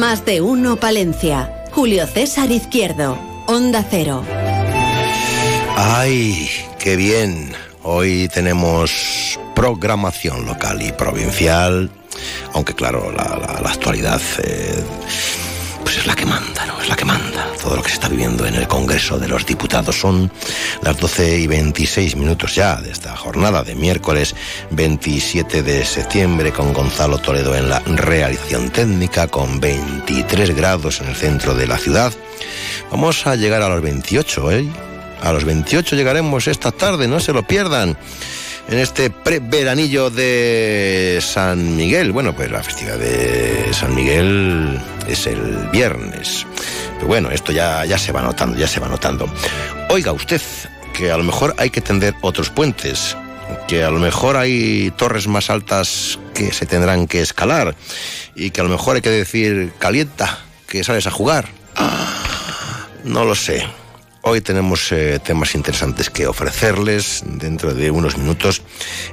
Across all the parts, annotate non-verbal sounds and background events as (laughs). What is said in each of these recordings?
Más de uno Palencia. Julio César Izquierdo. Onda Cero. Ay, qué bien. Hoy tenemos programación local y provincial, aunque claro, la, actualidad eh, pues es la que manda, ¿no? Es la que manda. Todo lo que se está viviendo en el Congreso de los Diputados son las 12 y 26 minutos ya de esta jornada de miércoles 27 de septiembre con Gonzalo Toledo en la realización técnica con 23 grados en el centro de la ciudad. Vamos a llegar a los 28, ¿eh? A los 28 llegaremos esta tarde, no se lo pierdan en este preveranillo de San Miguel. Bueno, pues la festividad de San Miguel es el viernes. Pero bueno, esto ya, ya se va notando, ya se va notando. Oiga usted, que a lo mejor hay que tender otros puentes, que a lo mejor hay torres más altas que se tendrán que escalar y que a lo mejor hay que decir calienta, que sales a jugar. Ah, no lo sé. Hoy tenemos eh, temas interesantes que ofrecerles. Dentro de unos minutos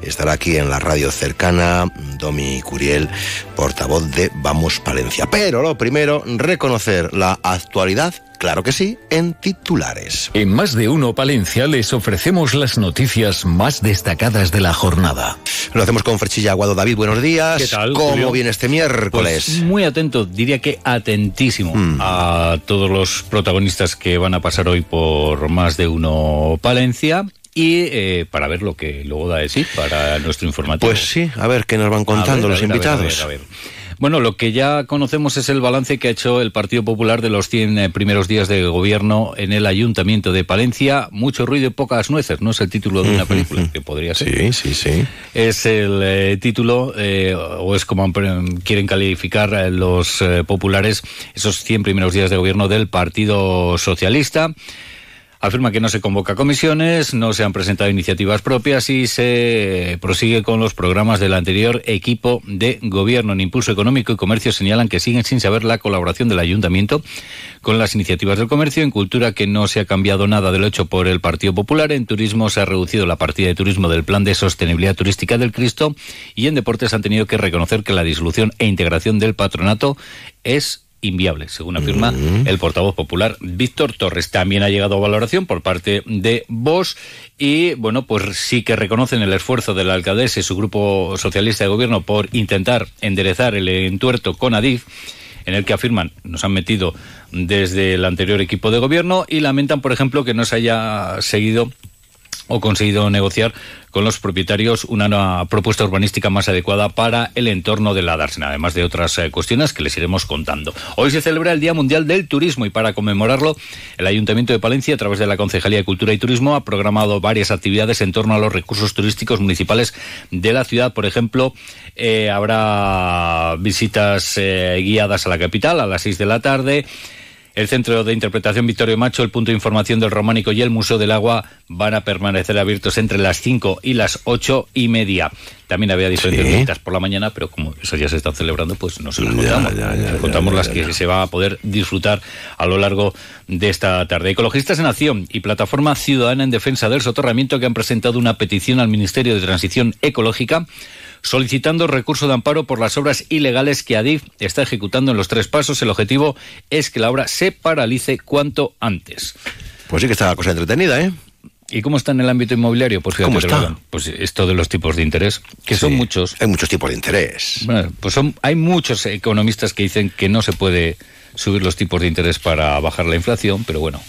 estará aquí en la radio cercana Domi Curiel, portavoz de Vamos Palencia. Pero lo primero, reconocer la actualidad Claro que sí, en titulares. En más de uno Palencia les ofrecemos las noticias más destacadas de la jornada. Lo hacemos con Frechilla Aguado. David, buenos días. ¿Qué tal? ¿Cómo viene este miércoles? Pues muy atento, diría que atentísimo Mm. a todos los protagonistas que van a pasar hoy por más de uno Palencia y eh, para ver lo que luego da de sí para nuestro informativo. Pues sí, a ver qué nos van contando A ver, los a a ver, invitados. a ver, a ver. Bueno, lo que ya conocemos es el balance que ha hecho el Partido Popular de los 100 eh, primeros días de gobierno en el Ayuntamiento de Palencia. Mucho ruido y pocas nueces, no es el título de una película, que podría ser. Sí, sí, sí. Es el eh, título, eh, o es como quieren calificar eh, los eh, populares esos 100 primeros días de gobierno del Partido Socialista. Afirma que no se convoca comisiones, no se han presentado iniciativas propias y se prosigue con los programas del anterior equipo de gobierno. En Impulso Económico y Comercio señalan que siguen sin saber la colaboración del ayuntamiento con las iniciativas del comercio. En cultura que no se ha cambiado nada de lo hecho por el Partido Popular. En turismo se ha reducido la partida de turismo del Plan de Sostenibilidad Turística del Cristo. Y en deportes han tenido que reconocer que la disolución e integración del patronato es inviable, según afirma el portavoz popular Víctor Torres. También ha llegado a valoración por parte de Vox y, bueno, pues sí que reconocen el esfuerzo de la alcaldesa y su grupo socialista de gobierno por intentar enderezar el entuerto con Adif en el que afirman nos han metido desde el anterior equipo de gobierno y lamentan, por ejemplo, que no se haya seguido o conseguido negociar con los propietarios una propuesta urbanística más adecuada para el entorno de la dársena, además de otras eh, cuestiones que les iremos contando. Hoy se celebra el Día Mundial del Turismo y para conmemorarlo, el Ayuntamiento de Palencia, a través de la Concejalía de Cultura y Turismo, ha programado varias actividades en torno a los recursos turísticos municipales de la ciudad. Por ejemplo, eh, habrá visitas eh, guiadas a la capital a las 6 de la tarde. El Centro de Interpretación Victorio Macho, el Punto de Información del Románico y el Museo del Agua van a permanecer abiertos entre las 5 y las 8 y media. También había diferentes Sí. visitas por la mañana, pero como eso ya se está celebrando, pues no se las contamos. ya, ya, ya, contamos las que se va a poder disfrutar a lo largo de esta tarde. Ecologistas en Acción y Plataforma Ciudadana en Defensa del Soterramiento que han presentado una petición al Ministerio de Transición Ecológica solicitando recurso de amparo por las obras ilegales que Adif está ejecutando en los tres pasos. El objetivo es que la obra se paralice cuanto antes. Pues sí que está la cosa entretenida, ¿eh? ¿Y cómo está en el ámbito inmobiliario? Pues fíjate ¿Cómo está? Pues esto de los tipos de interés, que son muchos. Hay muchos tipos de interés. Bueno, pues son, hay muchos economistas que dicen que no se puede subir los tipos de interés para bajar la inflación, pero bueno,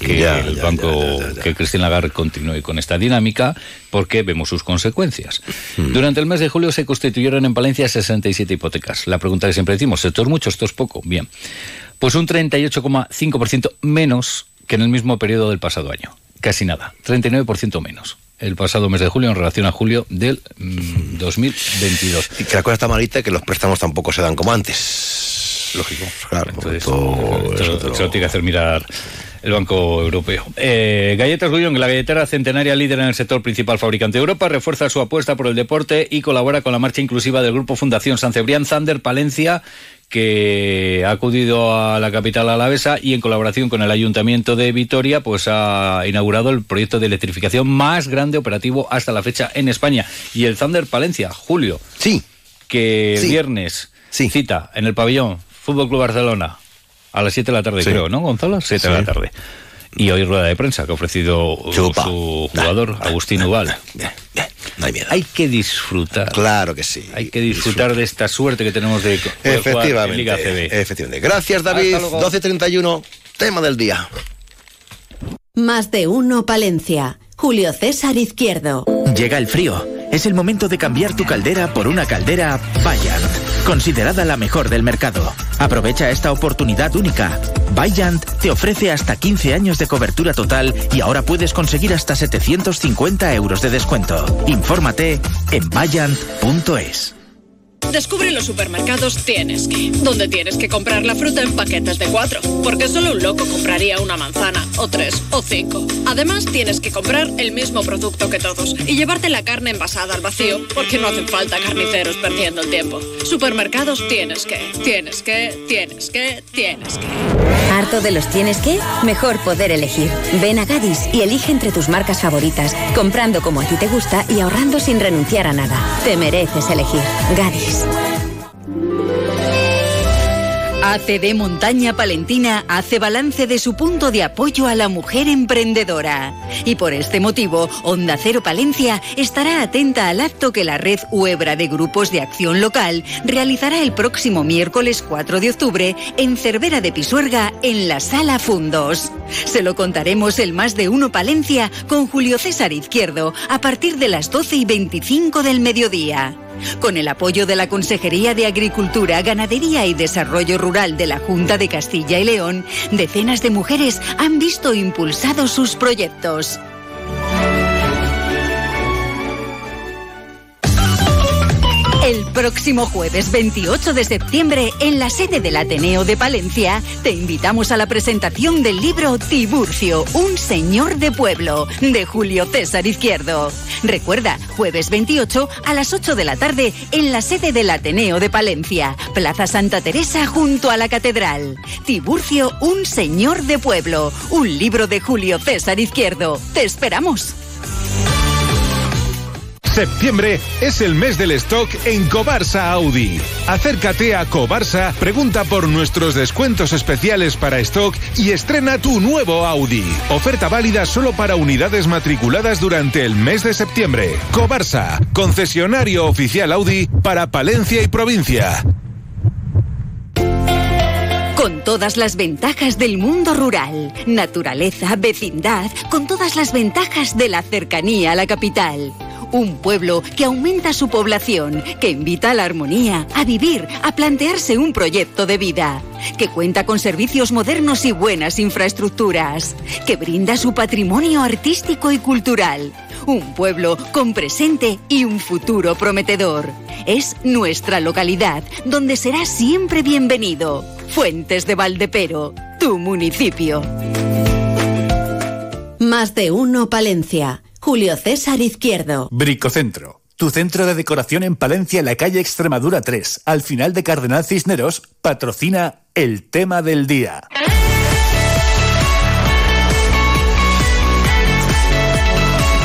que Ya, el ya, banco, ya, que Christine Lagarde continúe con esta dinámica, porque vemos sus consecuencias. Hmm. Durante el mes de julio se constituyeron en Palencia 67 hipotecas. La pregunta que siempre decimos, ¿esto es mucho, esto es poco? Bien, pues un 38,5% menos que en el mismo periodo del pasado año. Casi nada, 39% menos. el pasado mes de julio en relación a julio del 2022. Mm, y que la cosa está malita que los préstamos tampoco se dan como antes. Lógico. Claro, Entonces, eso, se lo tiene que hacer mirar el Banco Europeo. Eh, Galletas Gullón, la galletera centenaria líder en el sector principal fabricante de Europa, refuerza su apuesta por el deporte y colabora con la marcha inclusiva del Grupo Fundación San Cebrián Zander Palencia que ha acudido a la capital alavesa y en colaboración con el Ayuntamiento de Vitoria pues ha inaugurado el proyecto de electrificación más grande operativo hasta la fecha en España. Y el Thunder Palencia, Julio. Sí. Que viernes sí. cita en el pabellón Fútbol Club Barcelona a las 7 de la tarde, creo, ¿no, Gonzalo? 7 de la tarde. Y hoy rueda de prensa que ha ofrecido su jugador, Agustín Ubal. Bien, bien, no hay miedo. Hay que disfrutar. Claro que sí. Hay que disfrutar de esta suerte que tenemos de efectivamente, en Liga CB. Efectivamente. Gracias, David. 12.31, tema del día. Más de uno, Palencia. Julio César Izquierdo. Llega el frío. Es el momento de cambiar tu caldera por una caldera Bayant considerada la mejor del mercado. Aprovecha esta oportunidad única. Bayant te ofrece hasta 15 años de cobertura total y ahora puedes conseguir hasta 750 euros de descuento. Infórmate en bayant.es. Descubre los supermercados Tienes que, donde tienes que comprar la fruta en paquetes de cuatro, porque solo un loco compraría una manzana, o tres, o cinco. Además, tienes que comprar el mismo producto que todos y llevarte la carne envasada al vacío, porque no hacen falta carniceros perdiendo el tiempo. Supermercados Tienes que, tienes que, tienes que, tienes que. ¿Harto de los tienes que? Mejor poder elegir. Ven a Gadis y elige entre tus marcas favoritas, comprando como a ti te gusta y ahorrando sin renunciar a nada. Te mereces elegir. Gadis. ACD Montaña Palentina hace balance de su punto de apoyo a la mujer emprendedora. Y por este motivo, Onda Cero Palencia estará atenta al acto que la red Huebra de Grupos de Acción Local realizará el próximo miércoles 4 de octubre en Cervera de Pisuerga en la Sala Fundos. Se lo contaremos el más de uno Palencia con Julio César Izquierdo a partir de las 12 y 25 del mediodía. Con el apoyo de la Consejería de Agricultura, Ganadería y Desarrollo Rural de la Junta de Castilla y León, decenas de mujeres han visto impulsados sus proyectos. El próximo jueves 28 de septiembre, en la sede del Ateneo de Palencia, te invitamos a la presentación del libro Tiburcio, un señor de pueblo, de Julio César Izquierdo. Recuerda, jueves 28 a las 8 de la tarde, en la sede del Ateneo de Palencia, Plaza Santa Teresa junto a la Catedral. Tiburcio, un señor de pueblo, un libro de Julio César Izquierdo. Te esperamos. Septiembre es el mes del stock en Cobarsa Audi. Acércate a Cobarsa, pregunta por nuestros descuentos especiales para stock y estrena tu nuevo Audi. Oferta válida solo para unidades matriculadas durante el mes de septiembre. Cobarsa, concesionario oficial Audi para Palencia y provincia con todas las ventajas del mundo rural, naturaleza, vecindad, con todas las ventajas de la cercanía a la capital. Un pueblo que aumenta su población, que invita a la armonía, a vivir, a plantearse un proyecto de vida, que cuenta con servicios modernos y buenas infraestructuras, que brinda su patrimonio artístico y cultural. Un pueblo con presente y un futuro prometedor. Es nuestra localidad, donde será siempre bienvenido. Fuentes de Valdepero, tu municipio. Más de uno, Palencia. Julio César Izquierdo. Bricocentro. Tu centro de decoración en Palencia, en la calle Extremadura 3, al final de Cardenal Cisneros, patrocina el tema del día.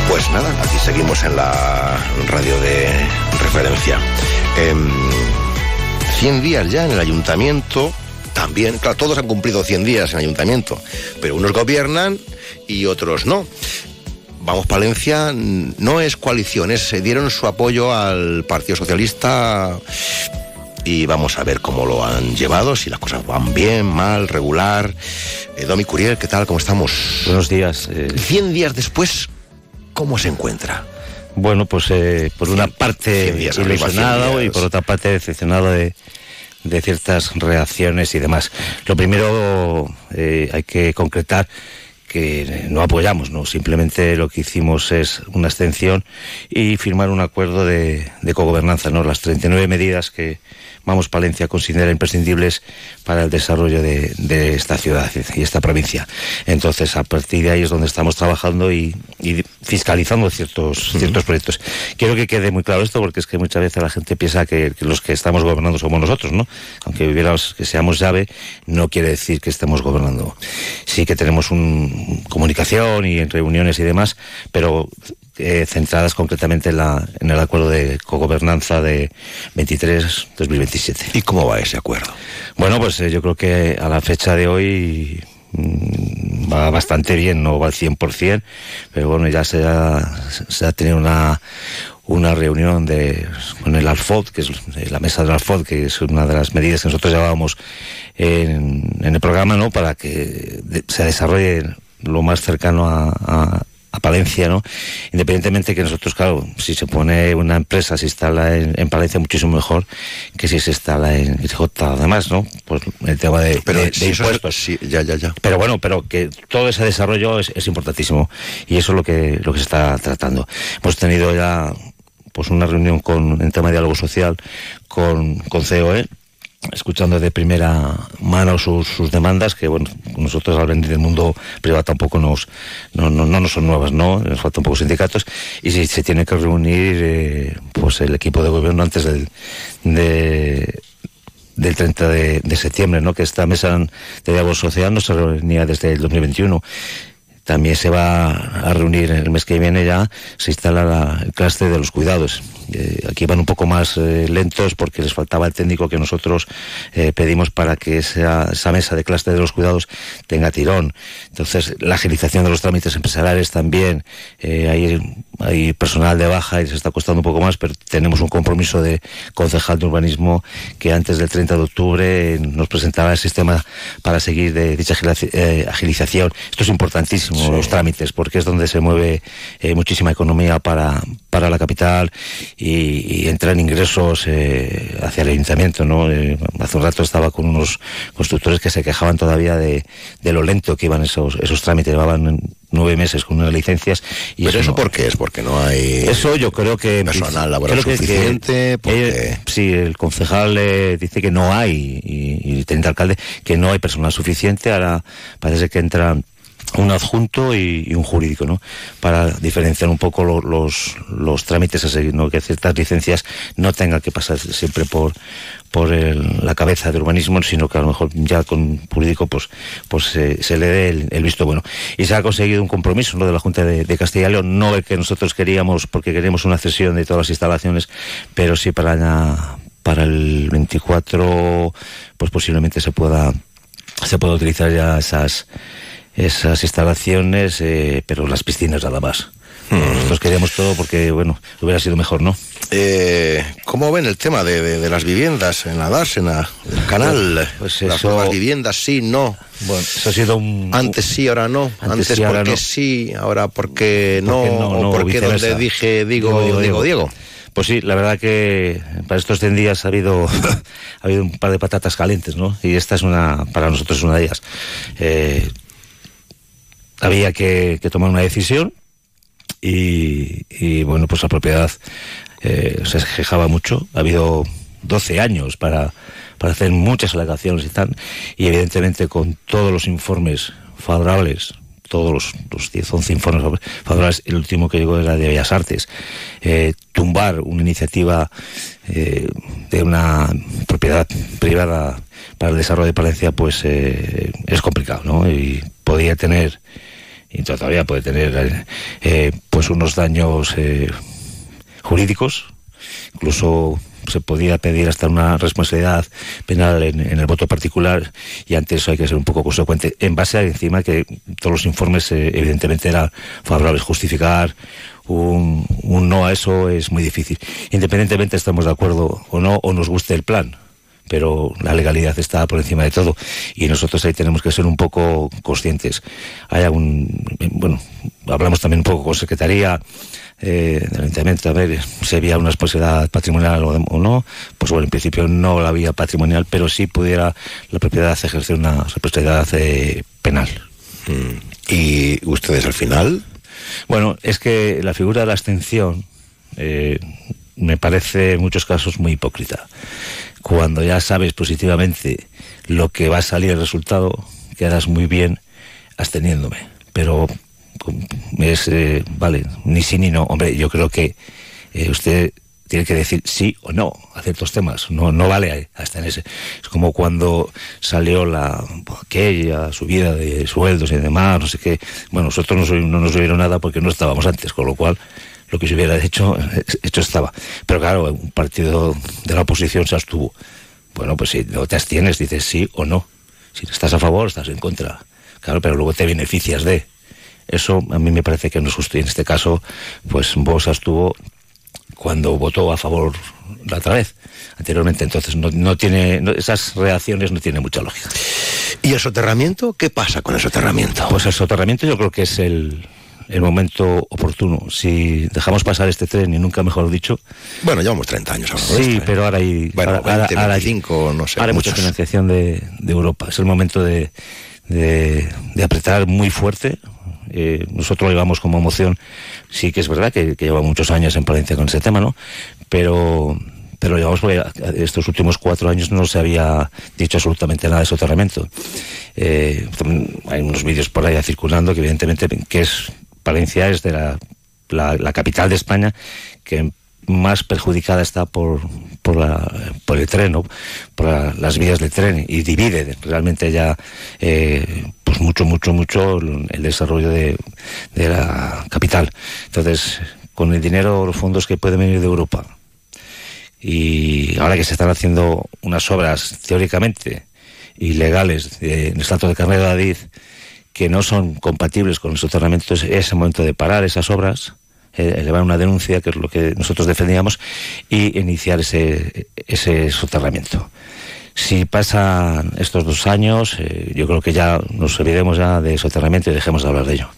Pues nada, aquí seguimos en la radio de referencia. 100 em, días ya en el ayuntamiento, también, claro, todos han cumplido 100 días en el ayuntamiento, pero unos gobiernan y otros no. Vamos Palencia no es coalición, se dieron su apoyo al Partido Socialista y vamos a ver cómo lo han llevado, si las cosas van bien, mal, regular. Eh, Domi Curiel, ¿qué tal? ¿Cómo estamos? Buenos días. Eh... Cien días después, ¿cómo se encuentra? Bueno, pues eh, por una parte ilusionado y por otra parte decepcionado de, de ciertas reacciones y demás. Lo primero, eh, hay que concretar que no apoyamos, no. Simplemente lo que hicimos es una extensión y firmar un acuerdo de, de cogobernanza, ¿no? Las 39 medidas que Vamos Palencia considera imprescindibles para el desarrollo de, esta ciudad y esta provincia. Entonces, a partir de ahí es donde estamos trabajando y, fiscalizando ciertos, ciertos proyectos. Quiero que quede muy claro esto porque es que muchas veces la gente piensa que, los que estamos gobernando somos nosotros, ¿no? Aunque viviéramos, que seamos llave, no quiere decir que estemos gobernando. Sí que tenemos un, comunicación y en reuniones y demás, pero eh, centradas concretamente en, la, en el acuerdo de cogobernanza de 23-2027. ¿Y cómo va ese acuerdo? Bueno, pues eh, yo creo que a la fecha de hoy mm, va bastante bien, no va al 100%, pero bueno, ya se ha, se ha tenido una, una reunión de, con el Alfod, que es la mesa del Alfod, que es una de las medidas que nosotros llevábamos en, en el programa, ¿no? Para que se desarrolle lo más cercano a, a Palencia, ¿no? Independientemente que nosotros, claro, si se pone una empresa, se instala en, Palencia muchísimo mejor que si se instala en J además, ¿no? Pues el tema de, pero impuestos. sí, ya, ya, ya. Pero bueno, pero que todo ese desarrollo es, es importantísimo y eso es lo que, lo que se está tratando. Hemos tenido ya pues una reunión con en tema de diálogo social con, con COE escuchando de primera mano sus, sus, demandas, que bueno, nosotros al venir del mundo privado tampoco nos, no, no, no nos son nuevas, ¿no? Nos faltan un poco sindicatos, y si se tiene que reunir eh, pues el equipo de gobierno antes del, de, del 30 de, septiembre, ¿no? Que esta mesa de diálogo social no se reunía desde el 2021 también se va a reunir el mes que viene ya, se instala la, el clúster de los cuidados. Eh, aquí van un poco más eh, lentos porque les faltaba el técnico que nosotros eh, pedimos para que esa, esa mesa de clúster de los cuidados tenga tirón. Entonces, la agilización de los trámites empresariales también. hay, hay personal de baja y se está costando un poco más, pero tenemos un compromiso de concejal de urbanismo que antes del 30 de octubre nos presentaba el sistema para seguir de dicha agilización. Esto es importantísimo los trámites, porque es donde se mueve muchísima economía para, para la capital y, entran ingresos eh, hacia el ayuntamiento. ¿no? Eh, hace un rato estaba con unos constructores que se quejaban todavía de, de lo lento que iban esos, esos trámites, llevaban nueve meses con unas licencias. Y ¿Pero eso, por qué es? Porque no hay eso yo creo que personal laboral suficiente. porque... sí, el concejal dice que no hay, y, y el teniente alcalde, que no hay personal suficiente. Ahora parece que entran un adjunto y, un jurídico, ¿no? Para diferenciar un poco los, los trámites a seguir, ¿no? Que ciertas licencias no tengan que pasar siempre por por la cabeza de urbanismo, sino que a lo mejor ya con jurídico pues pues se le dé el, visto bueno. Y se ha conseguido un compromiso ¿no? de la Junta de, Castilla y León, no el que nosotros queríamos porque queremos una cesión de todas las instalaciones, pero sí para, para el 24 pues posiblemente se pueda se pueda utilizar ya esas esas instalaciones, eh, pero las piscinas nada más. Hmm. Nosotros queríamos todo porque, bueno, hubiera sido mejor, ¿no? Eh, ¿Cómo ven el tema de, las viviendas en la dársena, el canal? Pues las nuevas viviendas, sí, no. Bueno, eso ha sido un... Antes sí, ahora no. Antes, porque sí, ahora porque no. no, o porque donde dije digo, digo, digo, Diego. Pues sí, la verdad que para estos 100 días ha habido, (laughs) ha habido un par de patatas calientes, ¿no? Y esta es una, para nosotros es una de ellas. Eh, había que, tomar una decisión y, bueno, pues la propiedad eh, se quejaba mucho. Ha habido 12 años para, para hacer muchas alegaciones y tal, y evidentemente con todos los informes favorables todos los, los 10, 11 informes favorables, el último que llegó era de Bellas Artes, eh, tumbar una iniciativa eh, de una propiedad privada para el desarrollo de Palencia, pues es complicado, ¿no? Y podía tener y todavía puede tener eh, eh, pues unos daños eh, jurídicos, incluso se podía pedir hasta una responsabilidad penal en, el voto particular y ante eso hay que ser un poco consecuente en base a encima que todos los informes evidentemente eran favorables justificar. Un, un no a eso es muy difícil. Independientemente estamos de acuerdo o no o nos guste el plan pero la legalidad está por encima de todo y nosotros ahí tenemos que ser un poco conscientes. Hay algún, bueno, hablamos también un poco con Secretaría eh, del Ayuntamiento, a ver si había una responsabilidad patrimonial o, no. Pues bueno, en principio no la había patrimonial, pero sí pudiera la propiedad ejercer una responsabilidad eh, penal. Mm. ¿Y ustedes al final? Bueno, es que la figura de la abstención eh, me parece en muchos casos muy hipócrita. Cuando ya sabes positivamente lo que va a salir el resultado, quedas muy bien absteniéndome. Pero es, eh, vale, ni sí ni no. Hombre, yo creo que eh, usted tiene que decir sí o no a ciertos temas. No, no vale hasta en ese. Es como cuando salió la aquella subida de sueldos y demás, no sé qué. Bueno, nosotros no, no nos oyeron nada porque no estábamos antes, con lo cual lo que se hubiera hecho, hecho estaba. Pero claro, un partido de la oposición se abstuvo. Bueno, pues si no te abstienes, dices sí o no. Si estás a favor, estás en contra. Claro, pero luego te beneficias de. Eso a mí me parece que no es justo. Y en este caso, pues vos estuvo cuando votó a favor la otra vez, anteriormente. Entonces, no, no tiene, esas reacciones no tienen mucha lógica. ¿Y el soterramiento? ¿Qué pasa con el soterramiento? Pues el soterramiento yo creo que es el, el momento oportuno. Si dejamos pasar este tren, y nunca mejor dicho. Bueno, llevamos 30 años ahora. Sí, ¿eh? pero ahora hay. Bueno, ahora, 20, ahora, 25, no sé. Ahora hay mucha financiación de, de, Europa. Es el momento de, de, de apretar muy fuerte. Eh, nosotros lo llevamos como moción. Sí que es verdad que, que lleva muchos años en Palencia con ese tema, ¿no? Pero pero llevamos porque estos últimos cuatro años no se había dicho absolutamente nada de soterramiento. Eh, hay unos vídeos por ahí circulando que evidentemente que es Palencia es de la, capital de España que más perjudicada está por, por, el tren, ¿no? por la, las vías del tren y divide realmente ya eh, pues mucho, mucho, mucho el desarrollo de, la capital. Entonces, con el dinero, los fondos que pueden venir de Europa y ahora que se están haciendo unas obras teóricamente ilegales de, en Estado de Carnet de Adid, que no son compatibles con el soterramiento, es ese momento de parar esas obras, eh, elevar una denuncia, que es lo que nosotros defendíamos, y iniciar ese, ese soterramiento. Si pasan estos dos años, eh, yo creo que ya nos olvidemos ya de soterramiento y dejemos de hablar de ello.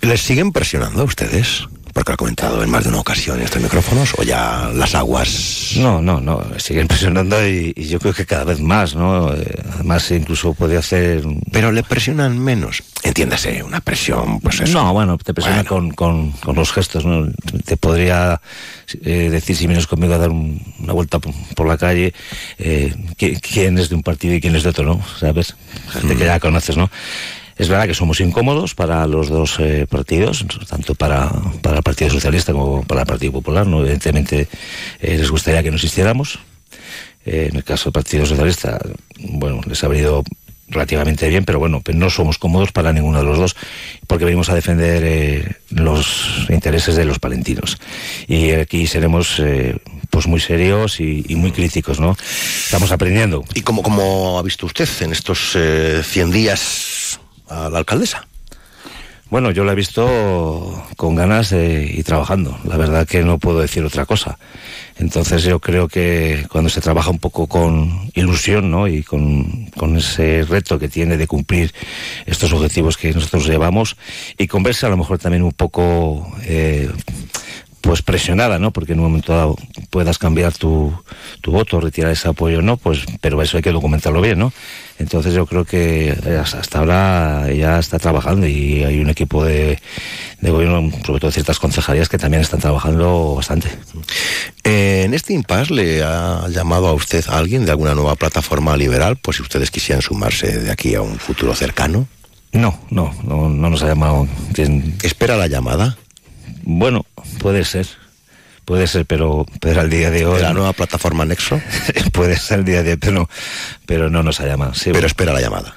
¿Les siguen presionando a ustedes? Porque ha comentado en más de una ocasión en estos micrófonos, o ya las aguas. No, no, no, siguen presionando y, y yo creo que cada vez más, ¿no? Eh, además, incluso puede hacer. Pero le presionan menos. Entiéndase, una presión, pues eso. No, bueno, te presiona bueno. Con, con, con, los gestos, ¿no? Te podría eh, decir, si vienes conmigo a dar un, una vuelta por, por la calle, eh, quién es de un partido y quién es de otro, ¿no? ¿Sabes? Gente mm. que ya conoces, ¿no? Es verdad que somos incómodos para los dos eh, partidos, tanto para, para, el Partido Socialista como para el Partido Popular. ¿no? Evidentemente eh, les gustaría que no existiéramos. Eh, en el caso del Partido Socialista, bueno, les ha venido relativamente bien, pero bueno, pues no somos cómodos para ninguno de los dos, porque venimos a defender los intereses de los palentinos. Y aquí seremos pues muy serios y, y, muy críticos, ¿no? Estamos aprendiendo. ¿Y cómo, cómo ha visto usted en estos eh, 100 días a la alcaldesa? Bueno, yo la he visto con ganas y trabajando. La verdad que no puedo decir otra cosa. Entonces yo creo que cuando se trabaja un poco con ilusión ¿no? y con, con ese reto que tiene de cumplir estos objetivos que nosotros llevamos y con verse a lo mejor también un poco eh, pues presionada, ¿no? Porque en un momento dado puedas cambiar tu, tu voto, retirar ese apoyo, ¿no? Pues, pero eso hay que documentarlo bien, ¿no? Entonces yo creo que hasta ahora ya está trabajando y hay un equipo de, de gobierno, sobre todo ciertas concejalías, que también están trabajando bastante. Eh, en este impasse le ha llamado a usted a alguien de alguna nueva plataforma liberal, pues si ustedes quisieran sumarse de aquí a un futuro cercano. No, no, no, no nos ha llamado. ¿Espera la llamada? Bueno, puede ser. Puede ser, pero, pero al día de hoy. ¿De la nueva plataforma Nexo? (laughs) puede ser el día de hoy, pero no, pero no nos ha llamado. Sí, pero bueno. espera la llamada.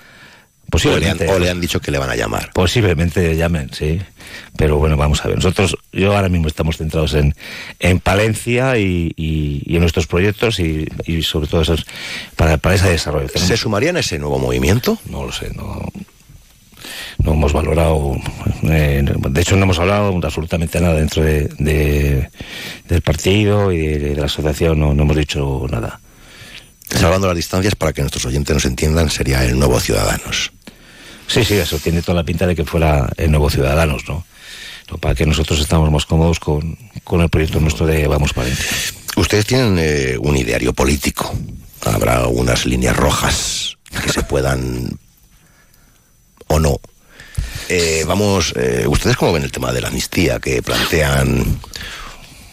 Posiblemente. O le, han, o le, han, dicho que le van a llamar. Posiblemente llamen, sí. Pero bueno, vamos a ver. Nosotros, yo ahora mismo estamos centrados en, en Palencia y, y, y en nuestros proyectos y, y sobre todo esos, para, para ese desarrollo. ¿Tenemos... ¿Se sumarían a ese nuevo movimiento? No lo sé, no no hemos valorado, eh, de hecho no hemos hablado absolutamente nada dentro de, de del partido y de, de la asociación, no, no, hemos dicho nada. Salvando las distancias para que nuestros oyentes nos entiendan, sería el nuevo Ciudadanos. Sí, sí, eso tiene toda la pinta de que fuera el nuevo Ciudadanos, ¿no? no para que nosotros estamos más cómodos con, con el proyecto nuestro de Vamos Palencia. Ustedes tienen eh, un ideario político. Habrá unas líneas rojas que se puedan o no Eh, vamos, eh, ¿ustedes cómo ven el tema de la amnistía que plantean?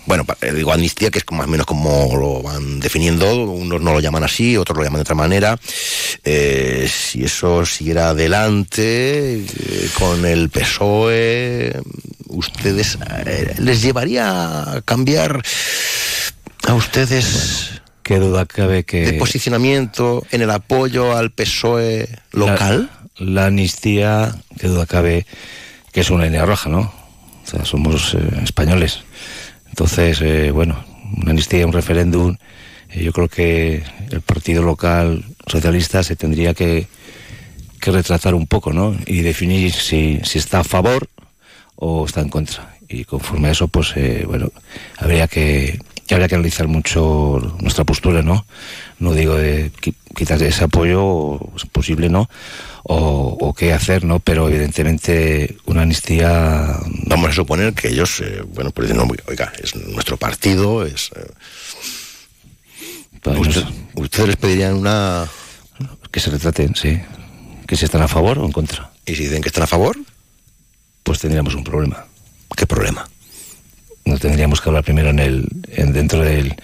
Bueno, eh, digo amnistía, que es más o menos como lo van definiendo, unos no lo llaman así, otros lo llaman de otra manera. Eh, si eso siguiera adelante eh, con el PSOE, ¿ustedes les llevaría a cambiar a ustedes Qué duda cabe que... de posicionamiento en el apoyo al PSOE local? La, la amnistía, qué duda cabe que es una línea roja, ¿no? O sea, somos eh, españoles. Entonces, eh, bueno, una amnistía, un referéndum, eh, yo creo que el partido local socialista se tendría que, que retratar un poco, ¿no? Y definir si, si está a favor o está en contra. Y conforme a eso, pues, bueno, habría que, habría que analizar mucho nuestra postura, ¿no? No digo de qui- quitar ese apoyo, es posible, ¿no? O, o qué hacer, ¿no? Pero evidentemente una amnistía... Vamos a suponer que ellos, eh, bueno, pues dicen, no, oiga, es nuestro partido, es... eh, Pues, usted- ¿Ustedes les pedirían una...? Que se retraten, sí. Que si están a favor o en contra. ¿Y si dicen que están a favor? Pues tendríamos un problema. ¿Qué problema? No tendríamos que hablar primero en el, en- dentro del,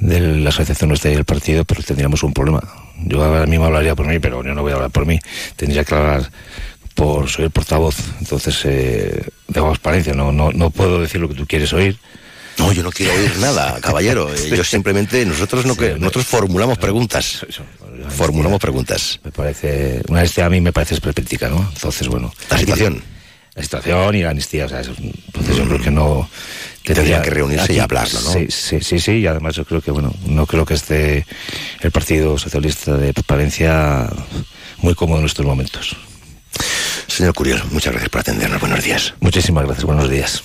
de la asociación nuestra y el partido, pero tendríamos un problema. Yo ahora mismo hablaría por mí, pero yo no voy a hablar por mí. Tendría que hablar por soy el portavoz, entonces eh, de transparencia. No, no, no puedo decir lo que tú quieres oír. No, yo no quiero oír nada, (laughs) caballero. Eh, Yo simplemente, nosotros no que, nosotros formulamos preguntas. Formulamos preguntas. Me parece, una amnistía a mí me parece esperpéntica, ¿no? Entonces, bueno. La situación. La situación y la amnistía, o sea, es un proceso creo que no... Tendrían que reunirse y hablarlo, ¿no? Sí, sí, sí, sí, y además yo creo que, bueno, no creo que esté el Partido Socialista de Palencia muy cómodo en estos momentos. Señor Curiel, muchas gracias por atendernos. Buenos días. Muchísimas gracias, buenos días.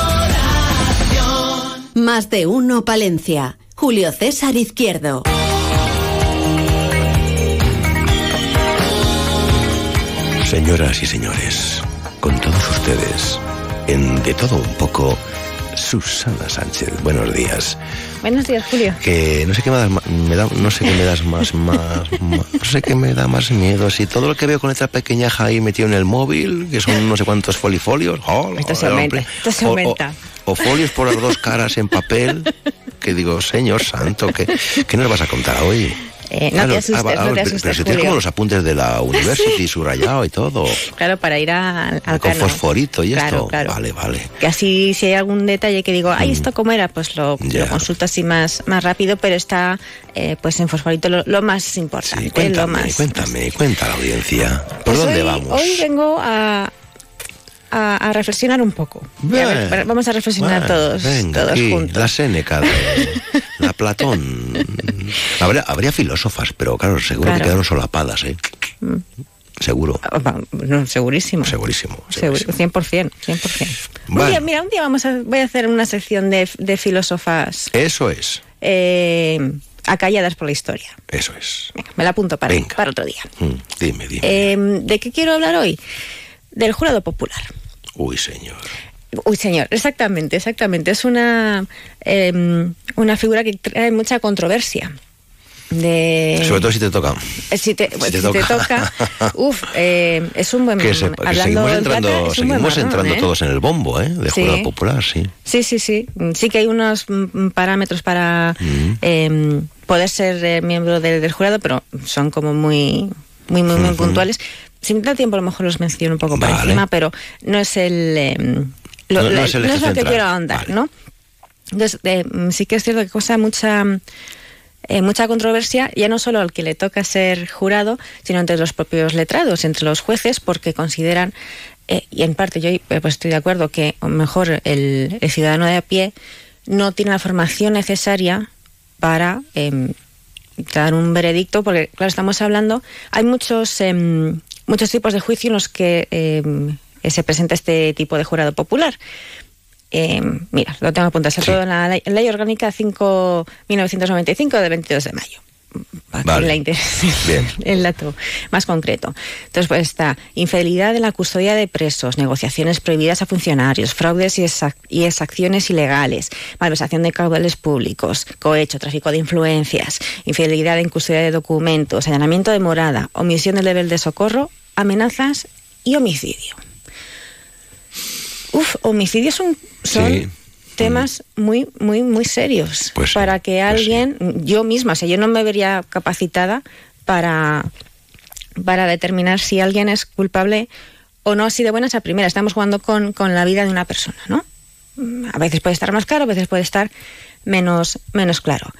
Más de uno Palencia. Julio César Izquierdo. Señoras y señores, con todos ustedes, en De Todo Un Poco, Susana Sánchez. Buenos días. Buenos días, Julio. Que no sé qué me das ma- me da, no sé qué me das más, más, más- no sé qué me da más miedo. Si todo lo que veo con letra pequeñaja ahí metido en el móvil, que son no sé cuántos folifolios. oh, Esto se hombre. aumenta, esto se O- o- aumenta. O, folios por las dos caras en papel, que digo, señor santo, ¿qué, qué nos vas a contar hoy? Eh, no te asustes, va- no te pero- asustes, Pero si tienes como los apuntes de la (laughs) University subrayado y todo. Claro, para ir a- al con cano. fosforito y Claro, esto. claro. Vale, vale. Que así, si hay algún detalle que digo, ay, ¿esto cómo era? Pues lo, Mm. Ya. lo consulto así más, más rápido, pero está eh, pues en fosforito lo, lo más importante. lo Cuéntame, más, cuéntame, cuenta a la audiencia. ¿Por Pues dónde hoy, vamos? Hoy vengo a, a, a reflexionar un poco. A ver, vamos a reflexionar todos, venga, todos aquí, juntos. La Séneca, (laughs) la Platón. Habría, habría filósofas, pero claro, seguro Claro. que quedaron solapadas, ¿eh? Mm. Seguro. Ah, no, segurísimo. Segurísimo. Seguro, 100%, 100%. Un Vale. día, mira, un día vamos a, voy a hacer una sección de, de filósofas Eso es, eh, acalladas por la historia. eso es. Venga, me la apunto para, para otro día. Mm, dime, dime. Eh, ¿De qué quiero hablar hoy? Del jurado popular. Uy, señor. Uy, señor, exactamente, exactamente. Es una, eh, una figura que trae mucha controversia. De, Sobre todo si te toca. Eh, Si te, Si te si te toca. (laughs) uf, eh, es un buen Que, se- que seguimos en entrando, plata, es seguimos marrón, entrando ¿eh? todos en el bombo, ¿eh? De Sí. jurado popular, sí. Sí, sí, sí. Sí que hay unos mm, parámetros para Mm. eh, poder ser eh, miembro del, del jurado, pero son como muy, muy, muy, muy puntuales. Si me da tiempo, a lo mejor los menciono un poco por Vale. encima, pero no es el, eh, lo, No- es el no eje es lo que quiero ahondar, ¿no? Entonces, eh, sí que es cierto que causa mucha eh, mucha controversia, ya no solo al que le toca ser jurado, sino entre los propios letrados, entre los jueces, porque consideran, eh, y en parte yo pues estoy de acuerdo, que mejor el, el ciudadano de a pie no tiene la formación necesaria para em, dar un veredicto, porque claro, estamos hablando, hay muchos, em, muchos tipos de juicio en los que em, se presenta este tipo de jurado popular. Em, mira, lo tengo apuntado, está todo en la ley, ley orgánica 5 1995 del 22 de mayo. Para Vale. que le interese Bien. (laughs) el dato más concreto. Entonces, pues está infidelidad en la custodia de presos, negociaciones prohibidas a funcionarios, fraudes y, exac- y exacciones ilegales, malversación de caudales públicos, cohecho, tráfico de influencias, infidelidad en custodia de documentos, allanamiento de morada, omisión del deber de socorro, amenazas y homicidio. Uf, homicidios son, son Sí. Temas muy, muy, muy serios Pues sí, para que alguien, yo misma, o sea, yo no me vería capacitada para, para determinar si alguien es culpable o no así de buenas a primera. Estamos jugando con, con la vida de una persona, ¿no? Mm, A veces puede estar más claro, a veces puede estar menos, menos claro.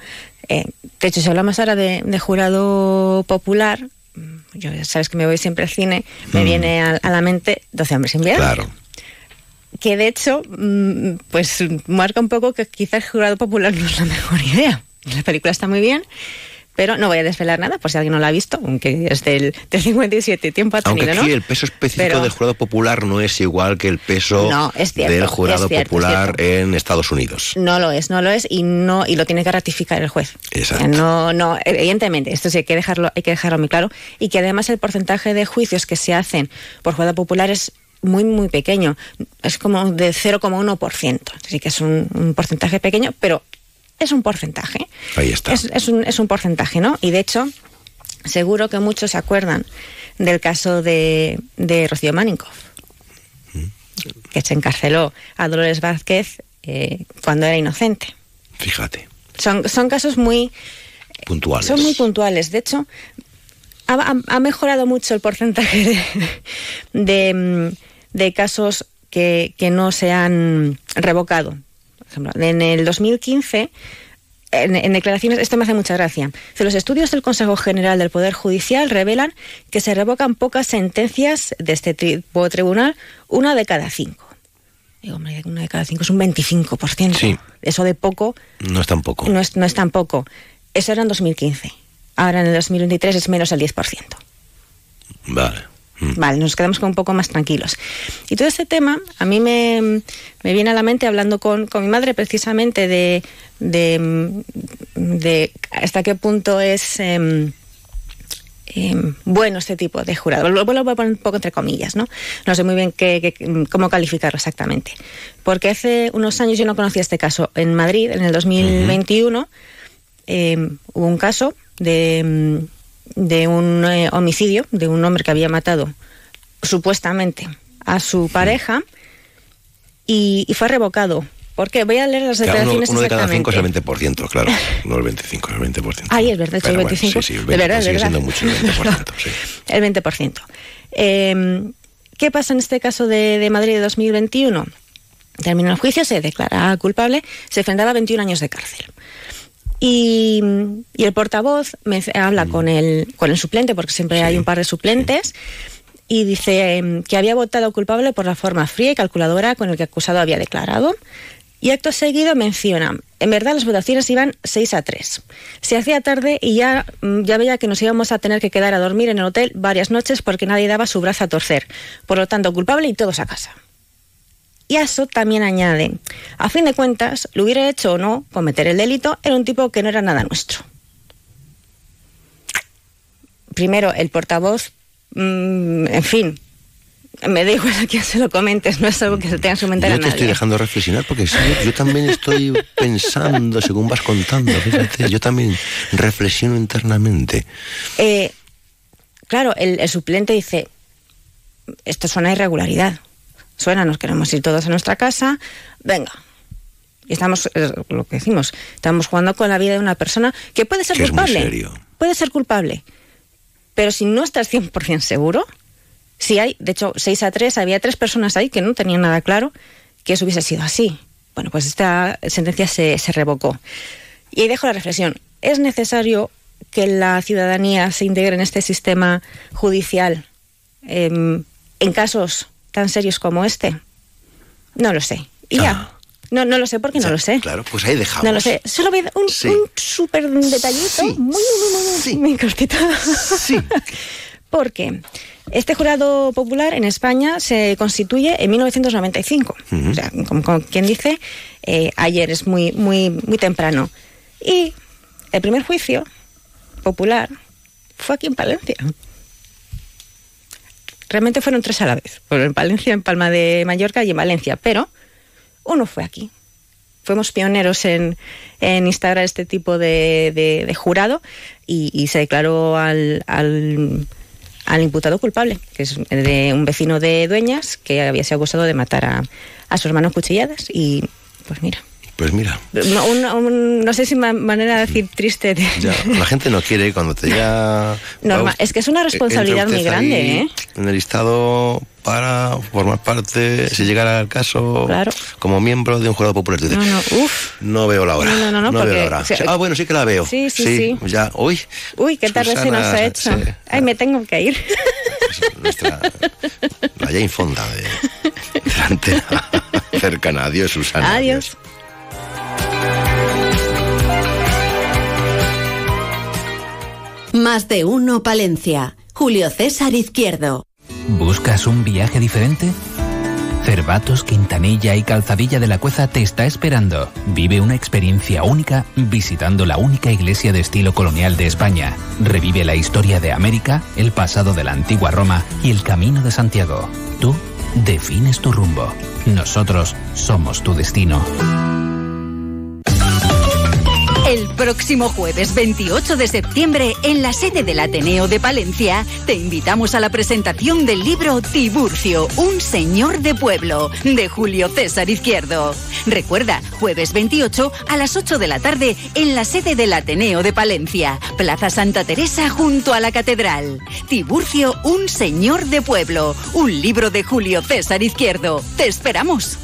Eh, de hecho, si hablamos ahora de, de jurado popular, mm, yo ya sabes que me voy siempre al cine, me viene a, a la mente 12 hombres sin Claro. Que de hecho, mm, pues marca un poco que quizás el jurado popular no es la mejor idea. La película está muy bien, pero no voy a desvelar nada por si alguien no la ha visto, aunque es del, del 57, tiempo ha Aunque tenido, aquí ¿no? el peso específico Pero- del jurado popular no es igual que el peso No, es cierto, del jurado es cierto, es popular en Estados Unidos. No lo es, no lo es y no y lo tiene que ratificar el juez. Exacto. No, no, evidentemente, esto sí hay que dejarlo, hay que dejarlo muy claro y que además el porcentaje de juicios que se hacen por jurado popular es muy muy pequeño, es como de 0,1%, así que es un, un porcentaje pequeño, pero es un porcentaje. Ahí está. Es, es un, es un porcentaje, ¿no? Y de hecho, seguro que muchos se acuerdan del caso de, de Rocío Maninkoff, que se encarceló a Dolores Vázquez eh, cuando era inocente. Fíjate, Son, son casos muy, puntuales. son muy puntuales. De hecho, ha, ha- ha mejorado mucho el porcentaje de, de, mm, de casos que, que no se han revocado. Por ejemplo, en el 2015, en, en declaraciones, esto me hace mucha gracia. Los estudios del Consejo General del Poder Judicial revelan que se revocan pocas sentencias de este tipo de tribunal, una de cada cinco. Digo, hombre, una de cada cinco es un 25%. Sí. Eso de poco No es tampoco. no es, no es tan poco. Eso era en 2015. Ahora en el 2023 es menos del 10%. Vale. Mm. Vale, nos quedamos con un poco más tranquilos. Y todo este tema a mí me, me viene a la mente hablando con, con mi madre precisamente de, de, de hasta qué punto es em, em, bueno este tipo de jurado. Lo, lo voy a poner un poco entre comillas, ¿no? No sé muy bien qué, qué- cómo calificarlo exactamente. Porque hace unos años yo no conocía este caso. En Madrid, en el 2021, em, hubo un caso de, em, de un eh, homicidio de un hombre que había matado supuestamente a su pareja y, y fue revocado. ¿Por qué? Voy a leer las Claro, uno, declaraciones uno de cada cinco es el 20%, claro. (laughs) No el 25, es el 20%. Ay, es verdad, el Pero bueno, 25. sí, sí, el De 20, verdad, de sigue verdad. siendo mucho el 20%, (laughs) sí. El 20%. Eh, ¿Qué pasa en este caso de, de Madrid de 2021? Terminó el juicio, se declara culpable, se enfrentaba a 21 años de cárcel. Y, y el portavoz me habla con el, con el suplente, porque siempre hay un par de suplentes, y dice em, que había votado culpable por la forma fría y calculadora con el que el acusado había declarado. Y acto seguido menciona, en verdad las votaciones iban 6 a 3. Se hacía tarde y ya, mm, ya veía que nos íbamos a tener que quedar a dormir en el hotel varias noches porque nadie daba su brazo a torcer. Por lo tanto, culpable y todos a casa. Y a eso también añade, a fin de cuentas, lo hubiera hecho o no cometer el delito, era un tipo que no era nada nuestro. Primero, el portavoz, mm, en fin, me da igual a quién se lo comentes, no es algo que se tenga que comentar Yo a te nadie. estoy dejando reflexionar porque sí, yo, yo también estoy (laughs) pensando, según vas contando, fíjate, yo también reflexiono internamente. Eh, claro, el, el suplente dice, esto suena a irregularidad. Suena, nos queremos ir todos a nuestra casa, venga. Y estamos, es lo que decimos, estamos jugando con la vida de una persona que puede ser Que es muy culpable. serio. Puede ser culpable. Pero si no estás 100% seguro, si hay, de hecho, 6 a 3, había tres personas ahí que no tenían nada claro que eso hubiese sido así. Bueno, pues esta sentencia se, se revocó. Y ahí dejo la reflexión. ¿Es necesario que la ciudadanía se integre en este sistema judicial em, en casos tan serios como este? No lo sé. Y ya. No, no lo sé porque no lo sé. Claro, pues ahí dejamos. No lo sé. Solo voy a dar un, Sí. un súper detallito, muy, muy, muy, muy, muy cortito. Sí. (laughs) porque este jurado popular en España se constituye en 1995. O sea, como, como quien dice, eh, ayer es muy, muy, muy temprano. Y el primer juicio popular fue aquí en Palencia. Realmente fueron tres a la vez. En Palencia, en Palma de Mallorca y en Valencia. Pero uno fue aquí. Fuimos pioneros en, en instalar este tipo de, jurado y, se declaró al, al, al imputado culpable, que es de un vecino de Dueñas que había sido acusado de matar a, a sus hermanos cuchilladas. Y pues mira, Pues mira, no, un- no sé si ma- manera de decir triste. de- ya, la gente no quiere cuando te llega... Norma- es que es una responsabilidad Entre muy grande, ahí ¿eh? En el listado para formar parte, si llegara el caso, Claro. como miembro de un jurado popular. Dices, No, no, uf. No veo la hora. No, no, no, veo porque, la hora. o sea, ah, bueno, sí que la veo. Sí, sí, sí. Ya, uy, Uy, qué tarde se nos Susana, ha hecho. sí. Ay, me tengo que ir. nuestra, (laughs) la Jane Fonda de, de la antena (laughs) cercana. Adiós, Susana. Adiós. Más de uno Palencia. Julio César Izquierdo. ¿Buscas un viaje diferente? Cervatos, Quintanilla y Calzadilla de la Cueza te está esperando. Vive una experiencia única visitando la única iglesia de estilo colonial de España. Revive la historia de América, el pasado de la antigua Roma y el camino de Santiago. Tú defines tu rumbo. Nosotros somos tu destino. El próximo jueves 28 de septiembre, en la sede del Ateneo de Palencia, te invitamos a la presentación del libro Tiburcio, un señor de pueblo, de Julio César Izquierdo. Recuerda, jueves 28 a las 8 de la tarde, en la sede del Ateneo de Palencia, Plaza Santa Teresa junto a la Catedral. Tiburcio, un señor de pueblo, un libro de Julio César Izquierdo. Te esperamos.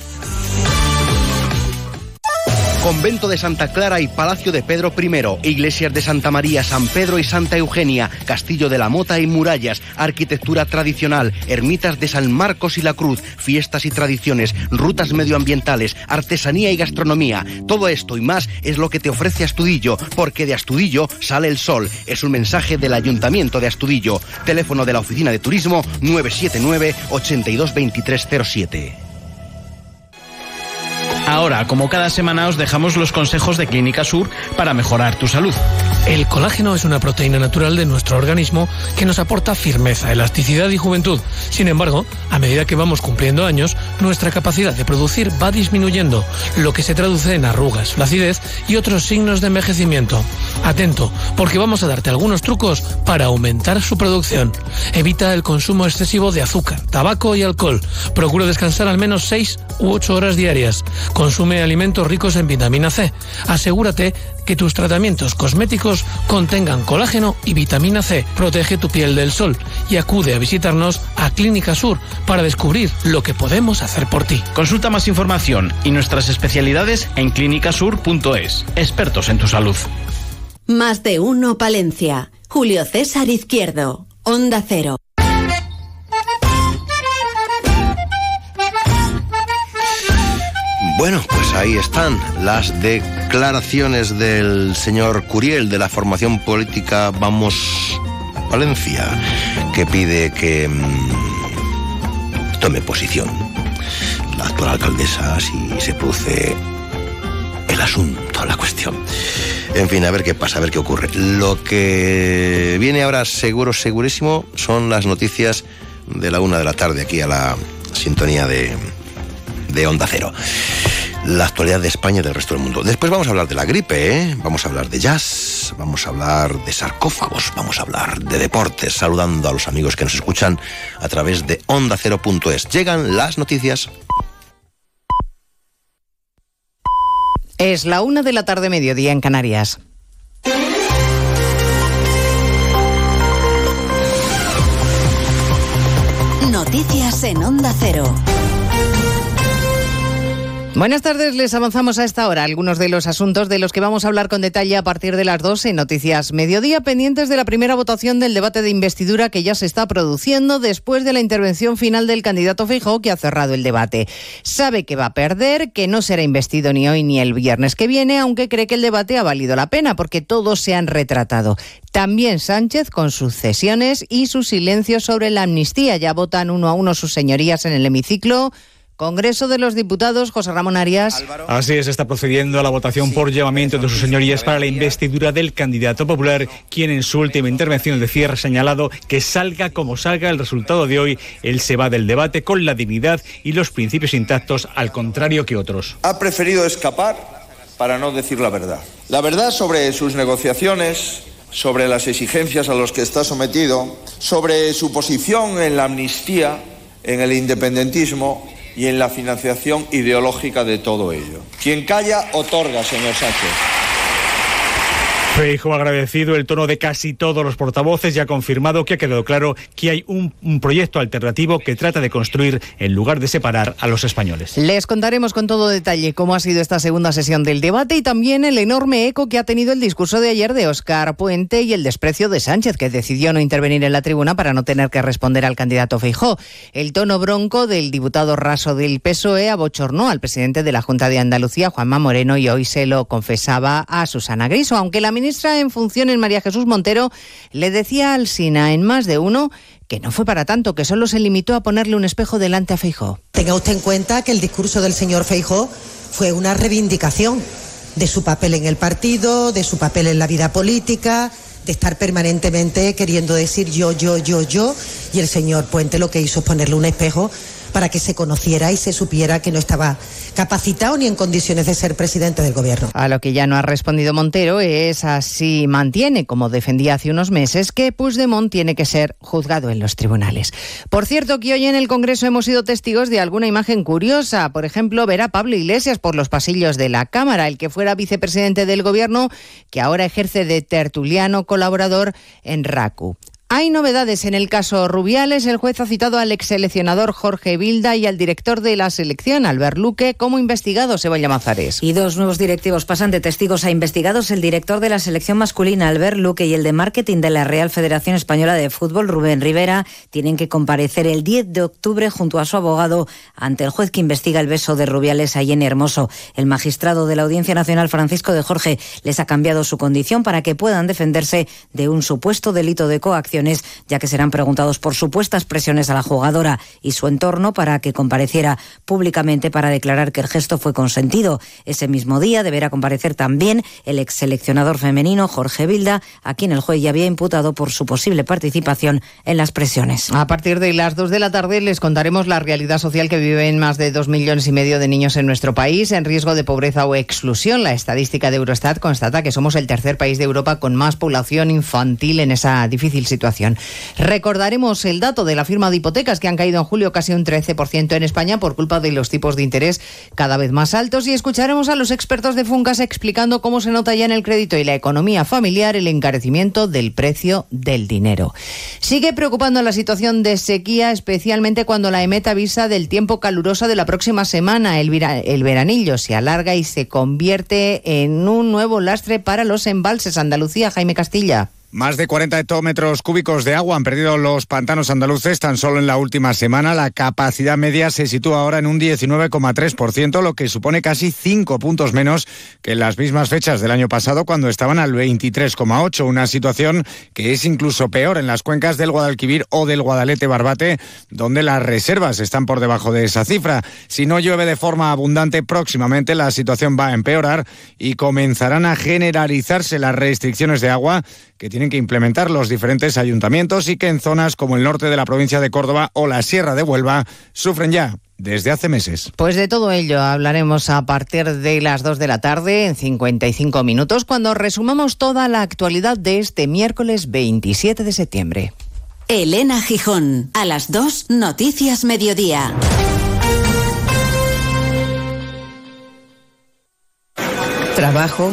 Convento de Santa Clara y Palacio de Pedro I, iglesias de Santa María, San Pedro y Santa Eugenia, Castillo de la Mota y murallas, arquitectura tradicional, ermitas de San Marcos y la Cruz, fiestas y tradiciones, rutas medioambientales, artesanía y gastronomía. Todo esto y más es lo que te ofrece Astudillo, porque de Astudillo sale el sol. Es un mensaje del Ayuntamiento de Astudillo. Teléfono de la Oficina de Turismo 979 822307. Ahora, como cada semana, os dejamos los consejos de Clínica Sur para mejorar tu salud. El colágeno es una proteína natural de nuestro organismo que nos aporta firmeza, elasticidad y juventud. Sin embargo, a medida que vamos cumpliendo años, nuestra capacidad de producir va disminuyendo, lo que se traduce en arrugas, flacidez y otros signos de envejecimiento. Atento, porque vamos a darte algunos trucos para aumentar su producción. Evita el consumo excesivo de azúcar, tabaco y alcohol. Procura descansar al menos 6 u 8 horas diarias. Consume alimentos ricos en vitamina C. Asegúrate que tus tratamientos cosméticos contengan colágeno y vitamina C. Protege tu piel del sol y acude a visitarnos a Clínica Sur para descubrir lo que podemos hacer por ti. Consulta más información y nuestras especialidades en clínicasur.es. Expertos en tu salud. Más de uno Palencia. Julio César Izquierdo. Onda Cero. Bueno, pues ahí están las declaraciones del señor Curiel de la formación política Vamos Valencia, que pide que mm, tome posición la actual alcaldesa si se produce el asunto, la cuestión. En fin, a ver qué pasa, a ver qué ocurre. Lo que viene ahora seguro, segurísimo, son las noticias de la una de la tarde aquí a la sintonía de, de Onda Cero. La actualidad de España y del resto del mundo. Después vamos a hablar de la gripe, ¿eh? vamos a hablar de jazz, vamos a hablar de sarcófagos, vamos a hablar de deportes, saludando a los amigos que nos escuchan a través de ondacero.es. Llegan las noticias. Es la una de la tarde, mediodía en Canarias. Noticias en Onda Cero. Buenas tardes, les avanzamos a esta hora algunos de los asuntos de los que vamos a hablar con detalle a partir de las 12 en Noticias Mediodía, pendientes de la primera votación del debate de investidura que ya se está produciendo después de la intervención final del candidato Feijóo que ha cerrado el debate. Sabe que va a perder, que no será investido ni hoy ni el viernes que viene, aunque cree que el debate ha valido la pena porque todos se han retratado. También Sánchez con sus cesiones y su silencio sobre la amnistía. Ya votan uno a uno sus señorías en el hemiciclo. Congreso de los Diputados, José Ramón Arias. Así es, está procediendo a la votación por llamamiento de sus señorías para la investidura del candidato popular, quien en su última intervención de cierre ha señalado que salga como salga el resultado de hoy, él se va del debate con la dignidad y los principios intactos, al contrario que otros. Ha preferido escapar para no decir la verdad. La verdad sobre sus negociaciones, sobre las exigencias a los que está sometido, sobre su posición en la amnistía, en el independentismo y en la financiación ideológica de todo ello. Quien calla, otorga, señor Sánchez. Feijo ha agradecido el tono de casi todos los portavoces y ha confirmado que ha quedado claro que hay un, proyecto alternativo que trata de construir en lugar de separar a los españoles. Les contaremos con todo detalle cómo ha sido esta segunda sesión del debate y también el enorme eco que ha tenido el discurso de ayer de Óscar Puente y el desprecio de Sánchez, que decidió no intervenir en la tribuna para no tener que responder al candidato Feijó. El tono bronco del diputado raso del PSOE abochornó al presidente de la Junta de Andalucía, Juanma Moreno, y hoy se lo confesaba a Susana Griso, aunque la ministra ministra en funciones, María Jesús Montero, le decía al SINA en más de uno que no fue para tanto, que solo se limitó a ponerle un espejo delante a Feijó. Tenga usted en cuenta que el discurso del señor Feijó fue una reivindicación de su papel en el partido, de su papel en la vida política, de estar permanentemente queriendo decir yo, yo, yo, yo, y el señor Puente lo que hizo es ponerle un espejo para que se conociera y se supiera que no estaba capacitado ni en condiciones de ser presidente del gobierno. A lo que ya no ha respondido Montero es así mantiene, como defendía hace unos meses, que Puigdemont tiene que ser juzgado en los tribunales. Por cierto, que hoy en el Congreso hemos sido testigos de alguna imagen curiosa. Por ejemplo, ver a Pablo Iglesias por los pasillos de la Cámara, el que fuera vicepresidente del gobierno, que ahora ejerce de tertuliano colaborador en RACU. Hay novedades en el caso Rubiales. El juez ha citado al ex seleccionador Jorge Vilda y al director de la selección, Albert Luque, como investigados, Ceballos Mazares. Y dos nuevos directivos pasan de testigos a investigados. El director de la selección masculina, Albert Luque, y el de marketing de la Real Federación Española de Fútbol, Rubén Rivera, tienen que comparecer el 10 de octubre junto a su abogado ante el juez que investiga el beso de Rubiales a Jenny Hermoso. El magistrado de la Audiencia Nacional, Francisco de Jorge, les ha cambiado su condición para que puedan defenderse de un supuesto delito de coacción ya que serán preguntados por supuestas presiones a la jugadora y su entorno para que compareciera públicamente para declarar que el gesto fue consentido. Ese mismo día deberá comparecer también el ex seleccionador femenino Jorge Vilda, a quien el juez ya había imputado por su posible participación en las presiones. A partir de las dos de la tarde les contaremos la realidad social que viven más de dos millones y medio de niños en nuestro país en riesgo de pobreza o exclusión. La estadística de Eurostat constata que somos el tercer país de Europa con más población infantil en esa difícil Recordaremos el dato de la firma de hipotecas que han caído en julio casi un 13% en España por culpa de los tipos de interés cada vez más altos y escucharemos a los expertos de Funcas explicando cómo se nota ya en el crédito y la economía familiar el encarecimiento del precio del dinero. Sigue preocupando la situación de sequía, especialmente cuando la EMET avisa del tiempo caluroso de la próxima semana. El, el veranillo se alarga y se convierte en un nuevo lastre para los embalses. Andalucía, Jaime Castilla. Más de 40 hectómetros cúbicos de agua han perdido los pantanos andaluces tan solo en la última semana. La capacidad media se sitúa ahora en un 19,3%, lo que supone casi 5 puntos menos que en las mismas fechas del año pasado, cuando estaban al 23,8%. Una situación que es incluso peor en las cuencas del Guadalquivir o del Guadalete-Barbate, donde las reservas están por debajo de esa cifra. Si no llueve de forma abundante próximamente, la situación va a empeorar y comenzarán a generalizarse las restricciones de agua que tienen que implementar los diferentes ayuntamientos y que en zonas como el norte de la provincia de Córdoba o la Sierra de Huelva sufren ya desde hace meses. Pues de todo ello hablaremos a partir de las 2 de la tarde en 55 minutos cuando resumamos toda la actualidad de este miércoles 27 de septiembre. Elena Gijón, a las 2 Noticias Mediodía. Trabajo,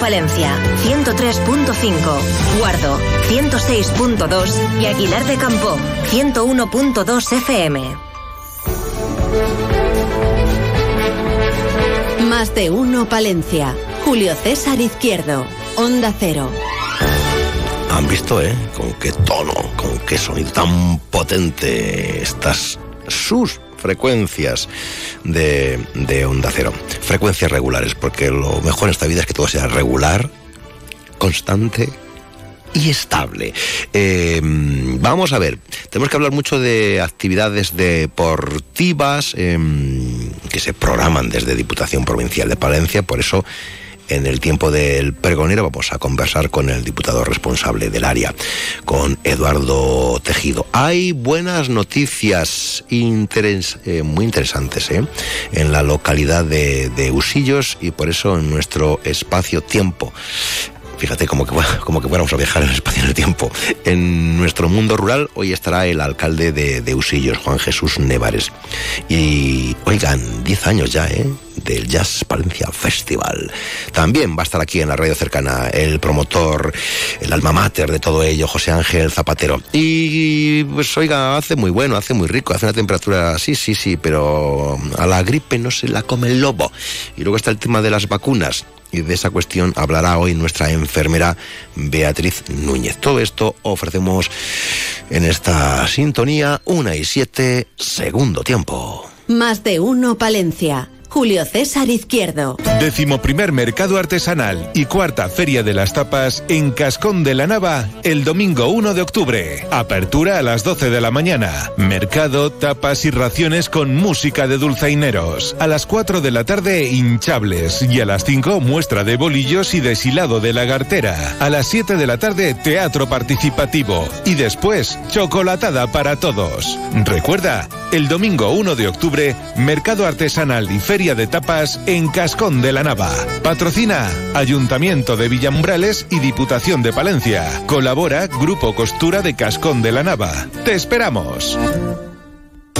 Palencia, 103.5, Guardo, 106.2 y Aguilar de Campo, 101.2 FM. Más de uno Palencia. Julio César Izquierdo. Onda Cero. Han visto, ¿eh? Con qué tono, con qué sonido tan potente estas sus frecuencias de, de onda cero. Frecuencias regulares, porque lo mejor en esta vida es que todo sea regular, constante y estable. Eh, vamos a ver, tenemos que hablar mucho de actividades deportivas eh, que se programan desde Diputación Provincial de Palencia, por eso en el tiempo del pregonero vamos a conversar con el diputado responsable del área, con Eduardo Tejido. Hay buenas noticias eh, muy interesantes ¿eh? en la localidad de, Usillos y por eso en nuestro espacio-tiempo fíjate como que, (laughs) como que fuéramos a viajar en el espacio en el tiempo. En nuestro mundo rural hoy estará el alcalde de, de Usillos, Juan Jesús Nevares. Y oigan, 10 años ya, ¿eh? Del Jazz Palencia Festival. También va a estar aquí en la radio cercana el promotor, el alma mater de todo ello, José Ángel Zapatero. Y pues oiga, hace muy bueno, hace muy rico, hace una temperatura, sí, sí, sí, pero a la gripe no se la come el lobo. Y luego está el tema de las vacunas. Y de esa cuestión hablará hoy nuestra enfermera Beatriz Núñez. Todo esto ofrecemos en esta sintonía, una y siete, segundo tiempo. Más de uno Palencia. Julio César Izquierdo. Décimo primer mercado artesanal y cuarta feria de las tapas en Cascón de la Nava el domingo 1 de octubre. Apertura a las 12 de la mañana. Mercado, tapas y raciones con música de dulzaineros. A las 4 de la tarde hinchables y a las 5 muestra de bolillos y deshilado de lagartera. A las 7 de la tarde teatro participativo y después chocolatada para todos. Recuerda, el domingo 1 de octubre, mercado artesanal y feria de tapas en Cascón de la Nava. Patrocina Ayuntamiento de Villambrales y Diputación de Palencia. Colabora Grupo Costura de Cascón de la Nava. Te esperamos.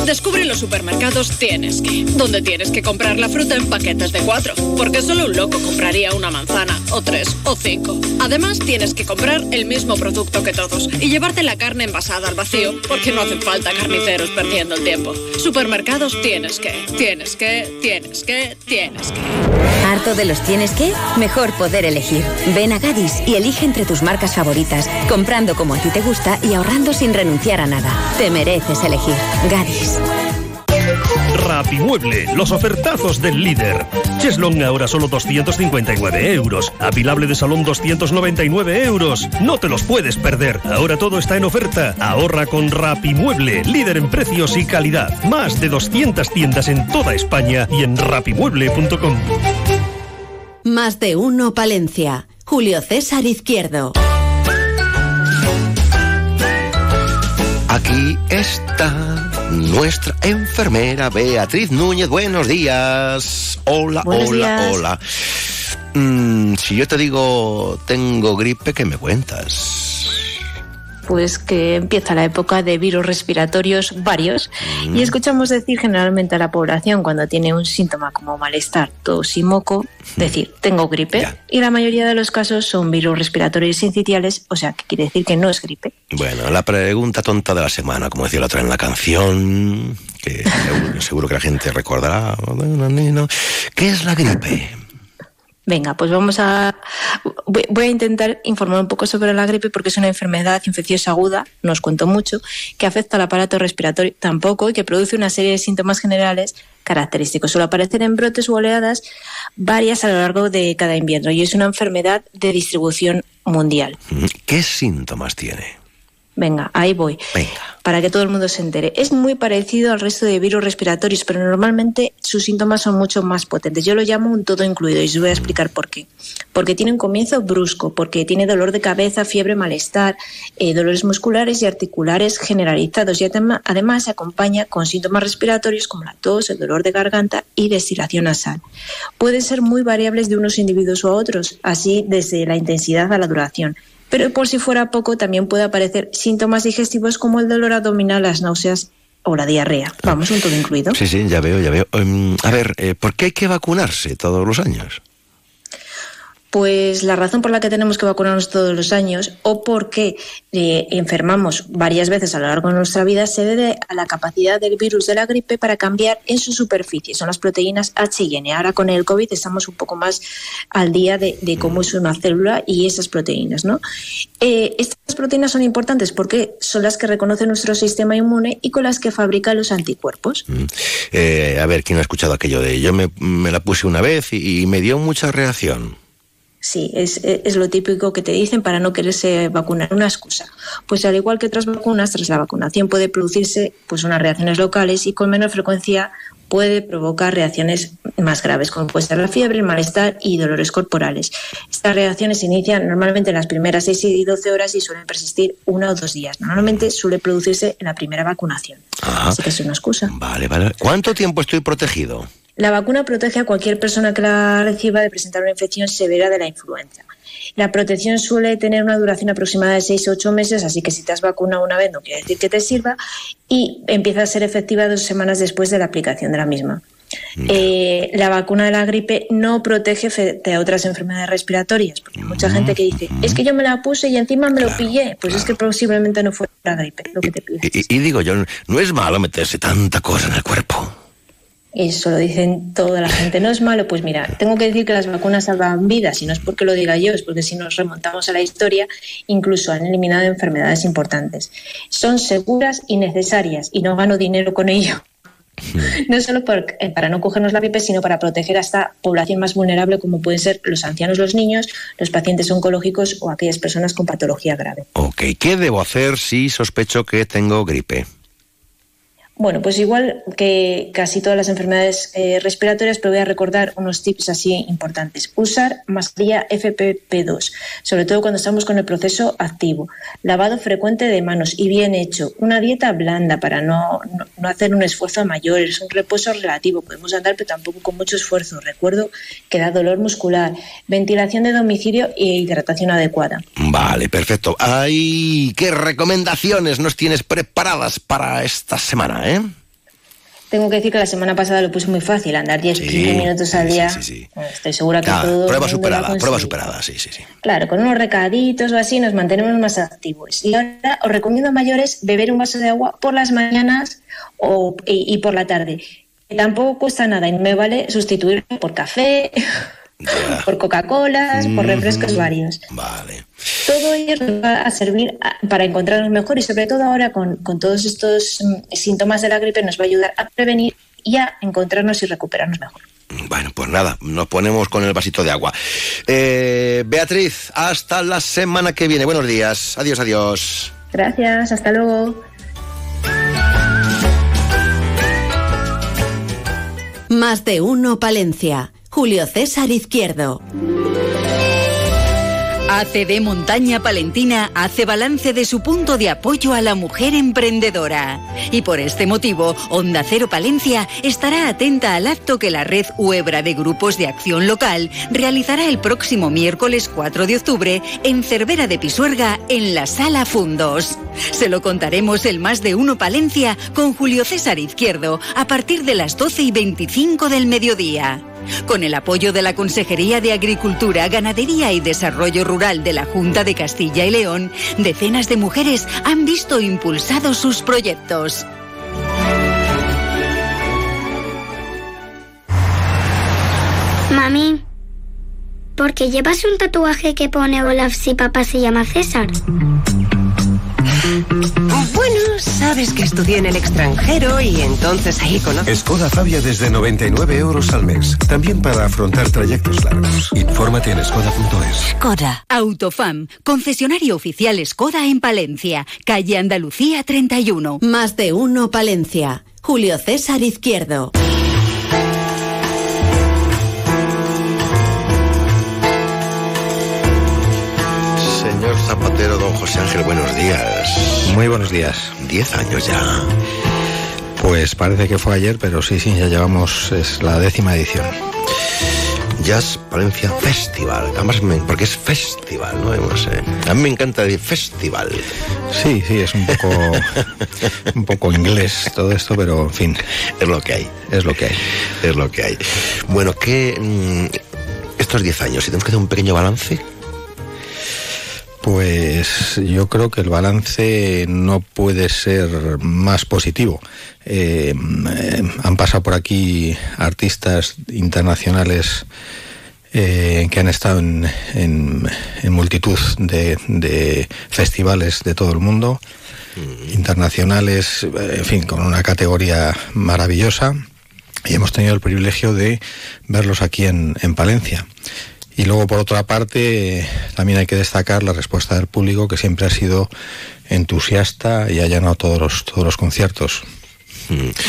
Descubre los supermercados Tienes que, donde tienes que comprar la fruta en paquetes de cuatro, porque solo un loco compraría una manzana, o tres, o cinco. Además, tienes que comprar el mismo producto que todos y llevarte la carne envasada al vacío, porque no hacen falta carniceros perdiendo el tiempo. Supermercados Tienes que, tienes que, tienes que, tienes que. ¿Harto de los tienes que? Mejor poder elegir. Ven a Gadis y elige entre tus marcas favoritas, comprando como a ti te gusta y ahorrando sin renunciar a nada. Te mereces elegir. Gadis. Rapimueble, los ofertazos del líder. Cheslong ahora solo 259 euros. Apilable de salón 299 euros. No te los puedes perder. Ahora todo está en oferta. Ahorra con Rapimueble, líder en precios y calidad. Más de 200 tiendas en toda España y en rapimueble.com. Más de uno Palencia. Julio César Izquierdo. Aquí está nuestra enfermera Beatriz Núñez. Buenos días. Hola, Buenos hola, días. hola. Mm, si yo te digo tengo gripe, ¿qué me cuentas? Pues que empieza la época de virus respiratorios varios Mm. y escuchamos decir generalmente a la población cuando tiene un síntoma como malestar, tos y moco, decir tengo gripe y la mayoría de los casos son virus respiratorios sincitiales, o sea que quiere decir que no es gripe. Bueno, la pregunta tonta de la semana, como decía la otra en la canción, que (laughs) seguro, seguro que la gente recordará. ¿Qué es la gripe? Venga, pues vamos a. Voy a intentar informar un poco sobre la gripe porque es una enfermedad infecciosa aguda, no os cuento mucho, que afecta al aparato respiratorio tampoco y que produce una serie de síntomas generales característicos. Suele aparecer en brotes u oleadas varias a lo largo de cada invierno y es una enfermedad de distribución mundial. ¿Qué síntomas tiene? Venga, ahí voy. Para que todo el mundo se entere. Es muy parecido al resto de virus respiratorios, pero normalmente sus síntomas son mucho más potentes. Yo lo llamo un todo incluido y os voy a explicar por qué. Porque tiene un comienzo brusco, porque tiene dolor de cabeza, fiebre, malestar, eh, dolores musculares y articulares generalizados y además se acompaña con síntomas respiratorios como la tos, el dolor de garganta y destilación nasal. Pueden ser muy variables de unos individuos a otros, así desde la intensidad a la duración. Pero por si fuera poco, también puede aparecer síntomas digestivos como el dolor abdominal, las náuseas o la diarrea. Vamos, un todo incluido. Sí, sí, ya veo, ya veo. Em, a ver, eh, ¿por qué hay que vacunarse todos los años? Pues la razón por la que tenemos que vacunarnos todos los años o porque eh, enfermamos varias veces a lo largo de nuestra vida se debe a la capacidad del virus de la gripe para cambiar en su superficie. Son las proteínas H y N. Ahora con el COVID estamos un poco más al día de, cómo es una célula y esas proteínas. ¿no? Eh, estas proteínas son importantes porque son las que reconoce nuestro sistema inmune y con las que fabrica los anticuerpos. Mm. Eh, a ver, ¿quién ha escuchado aquello de yo me, la puse una vez y me dio mucha reacción? Sí, es, es, lo típico que te dicen para no quererse vacunar, una excusa. Pues al igual que otras vacunas, tras la vacunación puede producirse pues unas reacciones locales y con menor frecuencia puede provocar reacciones más graves, como puede ser la fiebre, el malestar y dolores corporales. Estas reacciones se inician normalmente en las primeras 6 y 12 horas y suelen persistir uno o dos días. Normalmente suele producirse en la primera vacunación. Así que es una excusa. Vale, vale. ¿Cuánto tiempo estoy protegido? La vacuna protege a cualquier persona que la reciba de presentar una infección severa de la influenza. La protección suele tener una duración aproximada de 6 o 8 meses, así que si te has vacunado una vez no quiere decir que te sirva y empieza a ser efectiva dos semanas después de la aplicación de la misma. Eh, la vacuna de la gripe no protege de otras enfermedades respiratorias, porque hay mucha gente que dice, es que yo me la puse y encima me lo pillé, pues es que posiblemente no fue la gripe lo que te y digo yo, no es malo meterse tanta cosa en el cuerpo. Eso lo dicen toda la gente. No es malo, pues mira, tengo que decir que las vacunas salvan vidas y no es porque lo diga yo, es porque si nos remontamos a la historia, incluso han eliminado enfermedades importantes. Son seguras y necesarias y no gano dinero con ello. No solo eh, para no cogernos la gripe, sino para proteger a esta población más vulnerable como pueden ser los ancianos, los niños, los pacientes oncológicos o aquellas personas con patología grave. Ok, ¿qué debo hacer si sospecho que tengo gripe? Bueno, pues igual que casi todas las enfermedades eh, respiratorias, pero voy a recordar unos tips así importantes. Usar mascarilla FPP2, sobre todo cuando estamos con el proceso activo. Lavado frecuente de manos y bien hecho. Una dieta blanda para no, no, hacer un esfuerzo mayor. Es un reposo relativo. Podemos andar, pero tampoco con mucho esfuerzo. Recuerdo que da dolor muscular. Ventilación de domicilio e hidratación adecuada. Vale, perfecto. Ay, ¿Qué recomendaciones nos tienes preparadas para esta semana? ¿eh? Tengo que decir que la semana pasada lo puse muy fácil, andar 10, 15 minutos al día. estoy segura que todo. Prueba superada, prueba superada, sí, sí, sí. Claro, con unos recaditos o así nos mantenemos más activos. Y ahora os recomiendo a mayores beber un vaso de agua por las mañanas o, y, por la tarde. tampoco cuesta nada y me vale sustituirlo por café (laughs) por Coca-Cola, por refrescos varios. Vale. Todo ello nos va a servir para encontrarnos mejor y sobre todo ahora con, todos estos mm, síntomas de la gripe nos va a ayudar a prevenir y a encontrarnos y recuperarnos mejor. Bueno, pues nada, nos ponemos con el vasito de agua. Eh, Beatriz, hasta la semana que viene. Buenos días. Adiós, adiós. Gracias, hasta luego. Más de uno, Palencia. Julio César Izquierdo. ACD Montaña Palentina hace balance de su punto de apoyo a la mujer emprendedora. Y por este motivo, Onda Cero Palencia estará atenta al acto que la red Huebra de Grupos de Acción Local realizará el próximo miércoles 4 de octubre en Cervera de Pisuerga, en la Sala Fundos. Se lo contaremos el más de uno Palencia con Julio César Izquierdo a partir de las 12 y 25 del mediodía. Con el apoyo de la Consejería de Agricultura, Ganadería y Desarrollo Rural de la Junta de Castilla y León, decenas de mujeres han visto impulsados sus proyectos. Mami, ¿por qué llevas un tatuaje que pone Olaf si papá se llama César? Bueno, sabes que estudié en el extranjero y entonces ahí conozco. Skoda Fabia desde 99 euros al mes. También para afrontar trayectos largos. Infórmate en skoda.es. Skoda. Autofam. Concesionario oficial Skoda en Palencia. Calle Andalucía 31. Más de uno Palencia. Julio César Izquierdo. Señor Zapatero, don José Ángel, buenos días. Muy buenos días. Diez años ya. Pues parece que fue ayer, pero sí, sí, ya llevamos, es la décima edición. Jazz Palencia Festival, además me- porque es festival, ¿no? No sé. A mí me encanta el festival. Sí, sí, es un poco, (laughs) un poco inglés todo esto, pero en fin. Es lo que hay. Es lo que hay. Es lo que hay. Bueno, que mm, estos diez años, si tenemos que hacer un pequeño balance, Pues yo creo que el balance no puede ser más positivo. Eh, eh, han pasado por aquí artistas internacionales eh, que han estado en, en- en multitud de, de festivales de todo el mundo, internacionales, eh, en fin, con una categoría maravillosa. Y hemos tenido el privilegio de verlos aquí en, en Palencia. Y luego, por otra parte, también hay que destacar la respuesta del público, que siempre ha sido entusiasta y ha llenado todos los, todos los conciertos.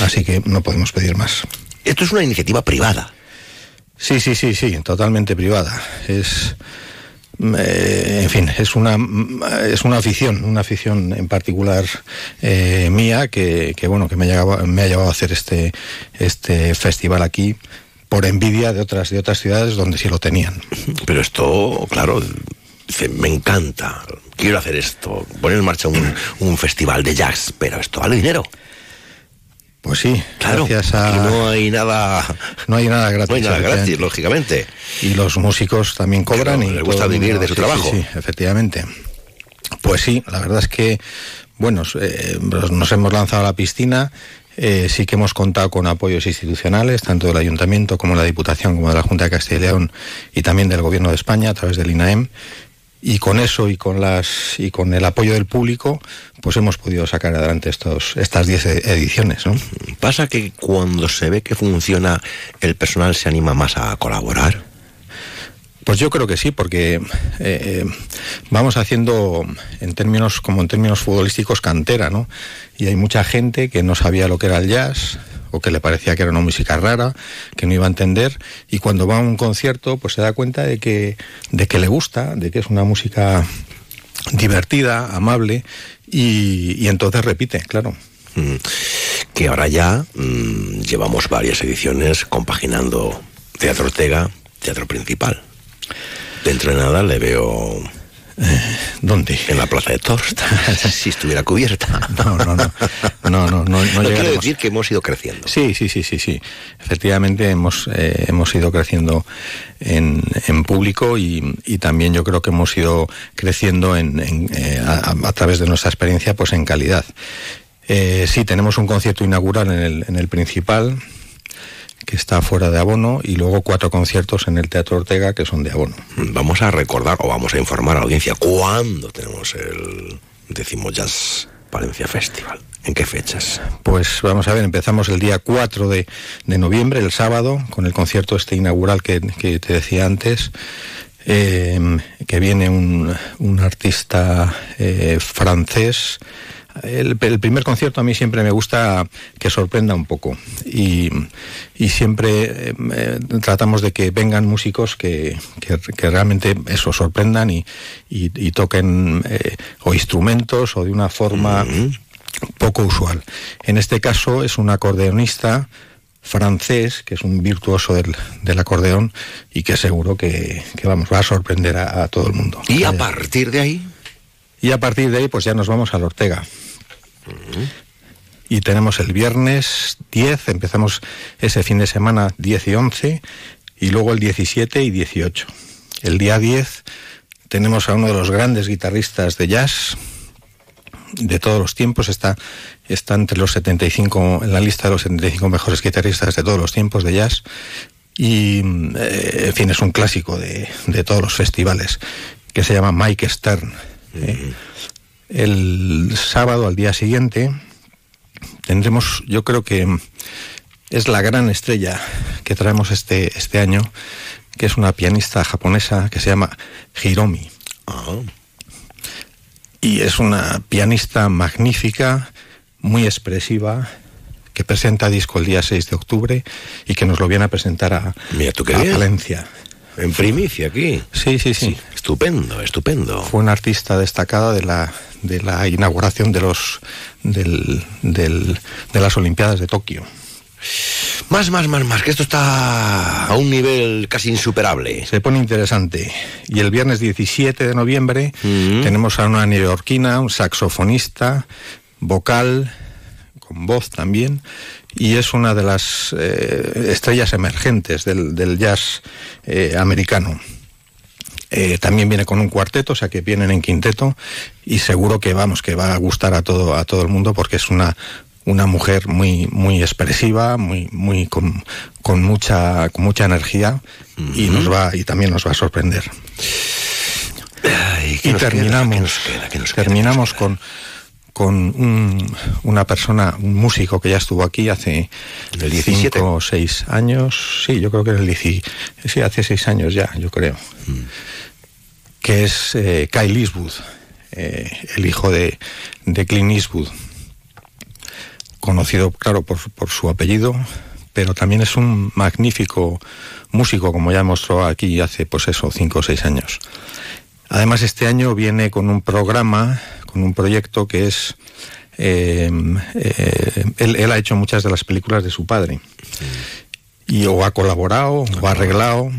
Así que no podemos pedir más. Esto es una iniciativa privada. Sí, sí, sí, sí, totalmente privada. Es, mm, eh, en fin, es una, mm, es una afición, una afición en particular eh, mía que, que, bueno, que me ha, llevado, me ha llevado a hacer este, este festival aquí por envidia de otras, de otras ciudades donde sí lo tenían. Pero esto, claro, dice, me encanta, quiero hacer esto, poner en marcha un, un festival de jazz, pero esto vale dinero. Pues sí, Claro, gracias a... y no hay nada... No hay nada gratis. No hay nada efectivamente. gratis, lógicamente. Y los músicos también cobran Claro, y les gusta vivir de su sí, trabajo. Sí, sí, efectivamente. Pues sí, la verdad es que, bueno, eh, nos hemos lanzado a la piscina. Eh, sí que hemos contado con apoyos institucionales, tanto del Ayuntamiento como de la Diputación, como de la Junta de Castilla y León y también del Gobierno de España a través del INAEM. Y con eso y con las y con el apoyo del público, pues hemos podido sacar adelante estos estas 10 ediciones, ¿no? Pasa que cuando se ve que funciona, el personal se anima más a colaborar. Pues yo creo que sí, porque eh, eh, vamos haciendo en términos como en términos futbolísticos cantera, ¿no? Y hay mucha gente que no sabía lo que era el jazz o que le parecía que era una música rara, que no iba a entender y cuando va a un concierto pues se da cuenta de que de que le gusta, de que es una música divertida, amable y, entonces repite, claro. Mm, Que ahora ya mm, llevamos varias ediciones compaginando Teatro Ortega, Teatro Principal. Dentro de nada le veo... ¿Dónde? En la Plaza de Toros, (laughs) si estuviera cubierta. No, no, no. No, no, no, no quiero decir que hemos ido creciendo. Sí, sí, sí, sí, sí. Efectivamente hemos, eh, hemos ido creciendo en, en público y, y también yo creo que hemos ido creciendo en, en, eh, a, a través de nuestra experiencia pues en calidad. Eh, sí, tenemos un concierto inaugural en el, en el principal que está fuera de abono y luego cuatro conciertos en el Teatro Ortega que son de abono. Vamos a recordar o vamos a informar a la audiencia cuándo tenemos el décimo Jazz Palencia Festival. ¿En qué fechas? Pues vamos a ver, empezamos el día 4 de, de noviembre, el sábado, con el concierto este inaugural que, que te decía antes, eh, que viene un, un artista eh, francés. El, el primer concierto a mí siempre me gusta que sorprenda un poco y, y siempre eh, eh, tratamos de que vengan músicos que, que- que realmente eso sorprendan y, y- y toquen eh, o instrumentos o de una forma poco usual. En este caso es un acordeonista francés, que es un virtuoso del, del acordeón y que seguro que, que, vamos, va a sorprender a, a todo el mundo. Y a partir de ahí, Y a partir de ahí, pues ya nos vamos al Ortega. Y tenemos el viernes 10, empezamos ese fin de semana 10 y 11, y luego el 17 y 18. El día 10 tenemos a uno de los grandes guitarristas de jazz de todos los tiempos, está, está entre los 75, en la lista de los 75 mejores guitarristas de todos los tiempos de jazz. Y, eh, en fin, es un clásico de, de todos los festivales, que se llama Mike Stern. ¿Eh? El sábado, al día siguiente, tendremos, yo creo que es la gran estrella que traemos este, este año, que es una pianista japonesa que se llama Hiromi. Y es una pianista magnífica, muy expresiva, que presenta disco el día 6 de octubre y que nos lo viene a presentar a, Mira tú qué a bien. Valencia. En primicia aquí. Sí, sí, sí. Estupendo, estupendo. Fue una artista destacada de la, de la inauguración de, los, del, del- de las Olimpiadas de Tokio. Más, más, más, más, que esto está a un nivel casi insuperable. Se pone interesante. Y el viernes 17 de noviembre tenemos a una neoyorquina, un saxofonista, vocal, con voz también, y es una de las eh, estrellas emergentes del, del jazz eh, americano. Eh, también viene con un cuarteto, o sea que vienen en quinteto y seguro que vamos que va a gustar a todo a todo el mundo porque es una una mujer muy muy expresiva, muy muy con, con mucha con mucha energía y nos va y también nos va a sorprender. ¿qué y terminamos ¿Qué nos queda? ¿Qué nos queda? terminamos con con un- una persona, un músico que ya estuvo aquí hace ¿El 17? cinco o seis años, sí, yo creo que en el 10 sí, hace seis años ya, yo creo, Mm. que es eh, Kyle Eastwood, eh, el hijo de, de Clint Eastwood, conocido, claro, por, por su apellido, pero también es un magnífico músico, como ya mostró aquí hace, pues eso, cinco o seis años. Además, este año viene con un programa, con un proyecto que es... eh, eh, él, él ha hecho muchas de las películas de su padre. Y o ha colaborado, o ha arreglado.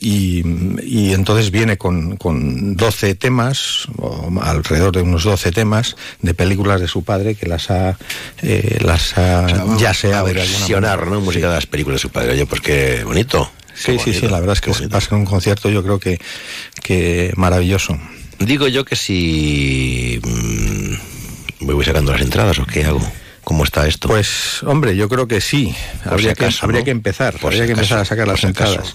Y, y entonces viene con, con 12 temas, o alrededor de unos 12 temas, de películas de su padre que las ha, eh, las ha ya se a versionar, ¿no? Música de las películas de su padre. Oye, pues qué bonito. Sí, sí, sí, la verdad es que pasa en un concierto yo creo que, que maravilloso. Digo yo que si mm, me voy sacando las entradas o qué hago. ¿Cómo está esto? Pues, hombre, yo creo que sí. Por habría, si acaso, que, habría que empezar. Por habría si que empezar a sacar las si entradas.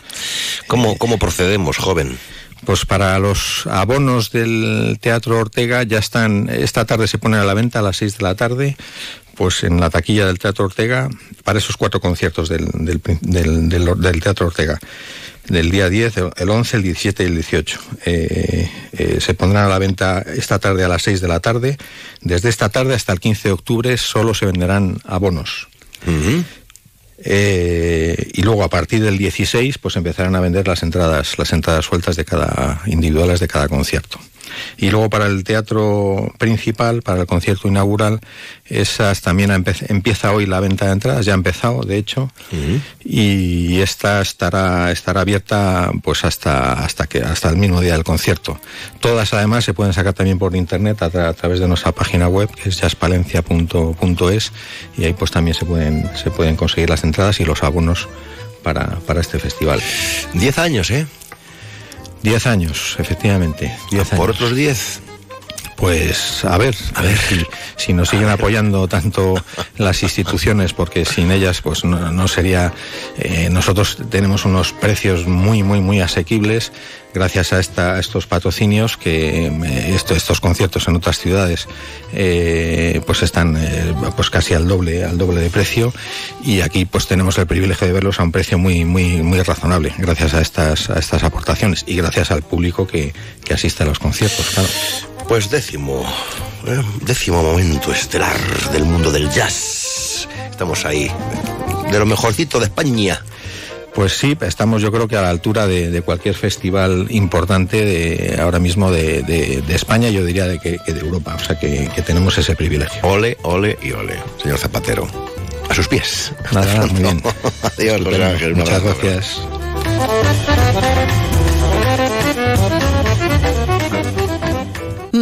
¿Cómo, ¿Cómo procedemos, joven? Pues para los abonos del Teatro Ortega ya están, esta tarde se ponen a la venta a las 6 de la tarde, pues en la taquilla del Teatro Ortega, para esos cuatro conciertos del, Teatro Ortega, del día 10, el- el 11, el 17 y el 18. Eh, eh, se pondrán a la venta esta tarde a las 6 de la tarde. Desde esta tarde hasta el 15 de octubre solo se venderán abonos. Eh, y luego a partir del 16 pues empezarán a vender las entradas las entradas sueltas de cada individuales de cada concierto y luego para el teatro principal para el concierto inaugural esas también empieza hoy la venta de entradas ya ha empezado de hecho. Y esta estará estará abierta pues hasta hasta que hasta el mismo día del concierto. Todas además se pueden sacar también por internet a, tra- a través de nuestra página web que es jaspalencia.es y ahí pues también se pueden se pueden conseguir las entradas y los abonos para, para este festival. Diez años, ¿eh? Diez años, efectivamente. Diez Por años. otros diez. Pues a ver, a ver si, nos siguen apoyando tanto las instituciones, porque sin ellas pues no, sería. eh, nosotros tenemos unos precios muy, muy, muy asequibles gracias a, esta, a estos patrocinios que eh, esto- estos conciertos en otras ciudades eh, pues están pues casi al doble, al doble de precio y aquí pues tenemos el privilegio de verlos a un precio muy, muy, muy razonable gracias a estas, a estas aportaciones y gracias al público que, que asiste a los conciertos, claro. Pues décimo, eh, décimo momento estelar del mundo del jazz. Estamos ahí, de lo mejorcito de España. Pues sí, estamos yo creo que a la altura de, de cualquier festival importante de ahora mismo de, de- de España, yo diría de que, que de Europa, o sea que, que tenemos ese privilegio. Ole, ole y ole, señor Zapatero. A sus pies. Nada, nada, (laughs) muy bien. Adiós, José. Ángel, Muchas gracias.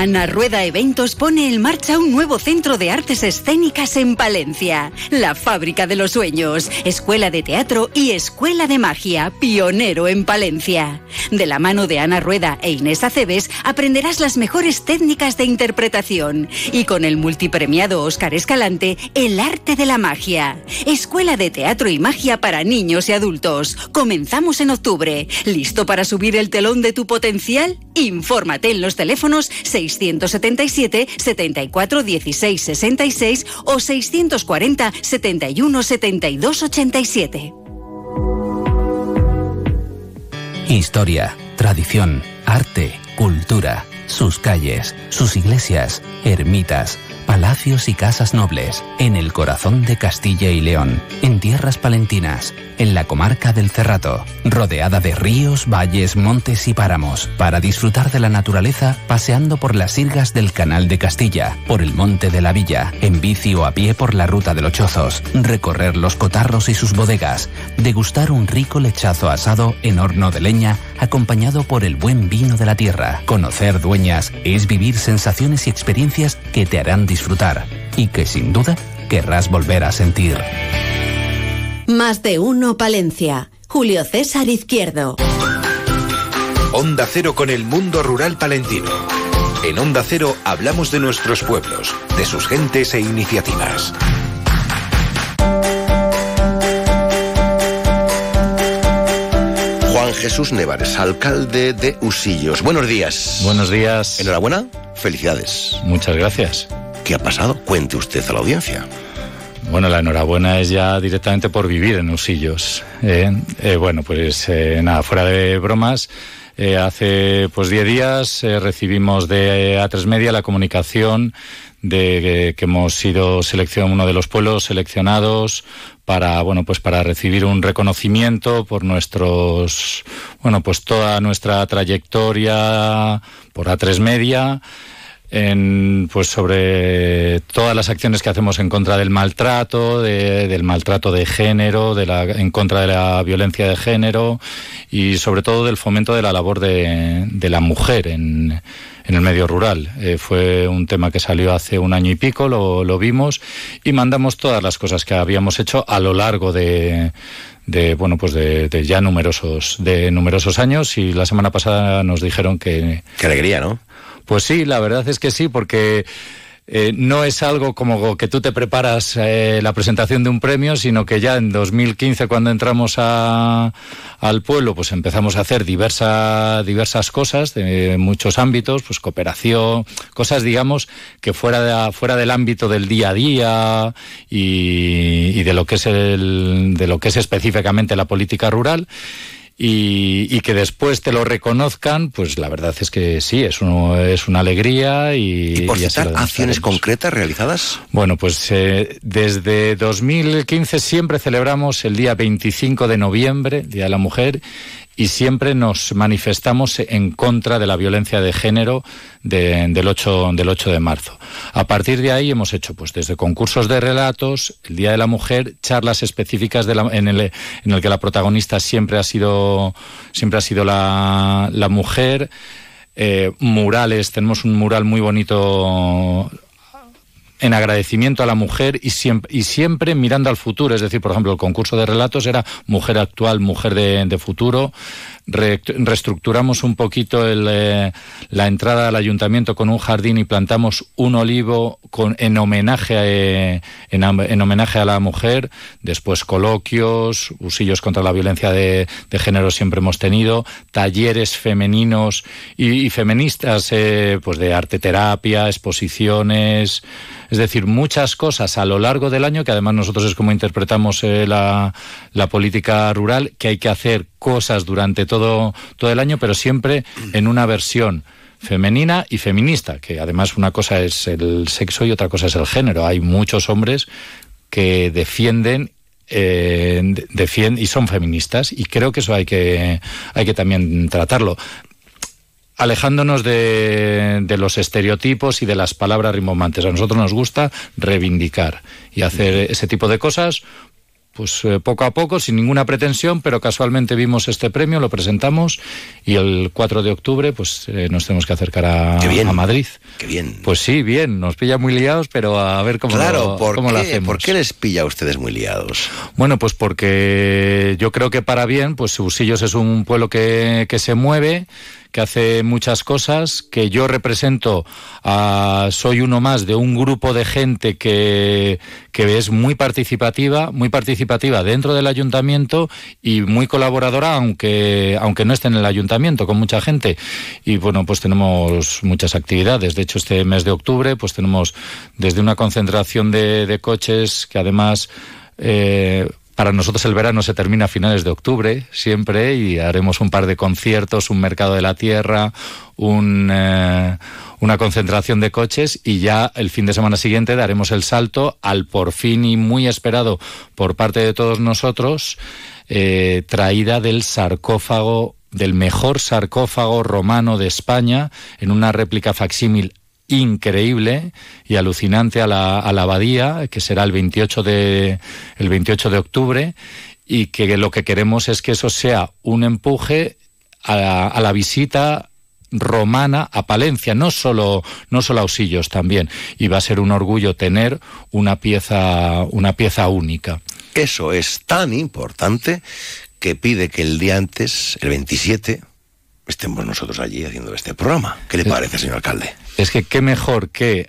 Ana Rueda Eventos pone en marcha un nuevo centro de artes escénicas en Palencia. La Fábrica de los Sueños, Escuela de Teatro y Escuela de Magia, pionero en Palencia. De la mano de Ana Rueda e Inés Aceves aprenderás las mejores técnicas de interpretación y con el multipremiado Óscar Escalante, el arte de la magia. Escuela de Teatro y Magia para niños y adultos. Comenzamos en octubre. ¿Listo para subir el telón de tu potencial? Infórmate en los teléfonos 677 74 16 66 o 640 71 72 87. Historia, tradición, arte, cultura, sus calles, sus iglesias, ermitas palacios y casas nobles, en el corazón de Castilla y León, en tierras palentinas, en la comarca del Cerrato, rodeada de ríos, valles, montes y páramos, para disfrutar de la naturaleza paseando por las sirgas del Canal de Castilla, por el Monte de la Villa, en bici o a pie por la ruta de los Chozos, recorrer los cotarros y sus bodegas, degustar un rico lechazo asado en horno de leña acompañado por el buen vino de la tierra. Conocer dueñas es vivir sensaciones y experiencias que te harán disfrutar y que sin duda querrás volver a sentir. Más de uno Palencia. Julio César Izquierdo. Onda Cero con el mundo rural palentino. En Onda Cero hablamos de nuestros pueblos, de sus gentes e iniciativas. Juan Jesús Nevares, alcalde de Usillos. Buenos días. Buenos días. Enhorabuena, felicidades. Muchas gracias. ¿Qué ha pasado? Cuente usted a la audiencia. Bueno, la enhorabuena es ya directamente por vivir en Usillos. Eh, eh, bueno, pues eh, nada, fuera de bromas. hace pues 10 días recibimos de A3 Media la comunicación de que hemos sido selección uno de los pueblos seleccionados para bueno pues para recibir un reconocimiento por nuestros bueno pues toda nuestra trayectoria por A3 Media en, pues sobre todas las acciones que hacemos en contra del maltrato, del maltrato de género, de la, en contra de la violencia de género y sobre todo del fomento de la labor de, de la mujer en, en el medio rural. Eh, fue un tema que salió hace un año y pico, lo, lo vimos y mandamos todas las cosas que habíamos hecho a lo largo de, de bueno pues de, de, ya numerosos de numerosos años y la semana pasada nos dijeron que qué alegría no pues sí, la verdad es que sí, porque eh, no es algo como que tú te preparas eh, la presentación de un premio, sino que ya en 2015, cuando entramos a, al pueblo, pues empezamos a hacer diversa, diversas cosas de muchos ámbitos, pues cooperación, cosas, digamos, que fuera, de, fuera del ámbito del día a día y, y de lo que es el, de lo que es específicamente la política rural y, que después te lo reconozcan, pues la verdad es que sí, es, es una alegría. ¿Y, ¿Y por citar acciones concretas realizadas? Bueno, pues eh, desde 2015 siempre celebramos el día 25 de noviembre, Día de la Mujer, y siempre nos manifestamos en contra de la violencia de género del, 8, del 8 de marzo. A partir de ahí hemos hecho pues desde concursos de relatos, el Día de la Mujer, charlas específicas de en, el, en el que la protagonista siempre ha sido, siempre ha sido la, la mujer. Eh, murales, tenemos un mural muy bonito en agradecimiento a la mujer y siempre, y siempre mirando al futuro. Es decir, por ejemplo, el concurso de relatos era mujer actual, mujer de, de futuro reestructuramos un poquito el, eh, la entrada al ayuntamiento con un jardín y plantamos un olivo con, en, homenaje a, eh, en, homenaje a la mujer. Después coloquios, usillos contra la violencia de, de género siempre hemos tenido, talleres femeninos y, feministas eh, pues de arte terapia, exposiciones, es decir, muchas cosas a lo largo del año que además nosotros es como interpretamos la política rural que hay que hacer cosas durante todo, todo el año, pero siempre en una versión femenina y feminista, que además una cosa es el sexo y otra cosa es el género. Hay muchos hombres que defienden eh, defienden y son feministas y creo que eso hay que hay que también tratarlo alejándonos de, de, los estereotipos y de las palabras rimbombantes. A nosotros nos gusta reivindicar y hacer ese tipo de cosas pues eh, poco a poco, sin ninguna pretensión, pero casualmente vimos este premio, lo presentamos y el 4 de octubre pues eh, nos tenemos que acercar a, a, Madrid. Qué bien. Pues sí, bien, nos pilla muy liados, pero a ver cómo, claro, lo, cómo qué, lo hacemos. ¿Por qué les pilla a ustedes muy liados? Bueno, pues porque yo creo que para bien, pues Usillos es un pueblo que, que se mueve, que hace muchas cosas, que yo represento, a, soy uno más de un grupo de gente que, que es muy participativa, muy participativa dentro del ayuntamiento y muy colaboradora, aunque, aunque no esté en el ayuntamiento, con mucha gente. Y bueno, pues tenemos muchas actividades. De hecho, este mes de octubre, pues tenemos desde una concentración de, coches que además eh, para nosotros el verano se termina a finales de octubre, siempre, y haremos un par de conciertos, un mercado de la tierra, un, eh, una concentración de coches, y ya el fin de semana siguiente daremos el salto al por fin y muy esperado por parte de todos nosotros, eh, traída del sarcófago del mejor sarcófago romano de España en una réplica facsímil increíble y alucinante a la, a la abadía, que será el 28 de, el 28 de octubre, y que lo que queremos es que eso sea un empuje a, a la visita romana a Palencia, no solo, no solo a Usillos también, y va a ser un orgullo tener una pieza, una pieza única. Eso es tan importante que pide que el día antes, el 27, estemos nosotros allí haciendo este programa. ¿Qué le parece, señor alcalde? Es que qué mejor que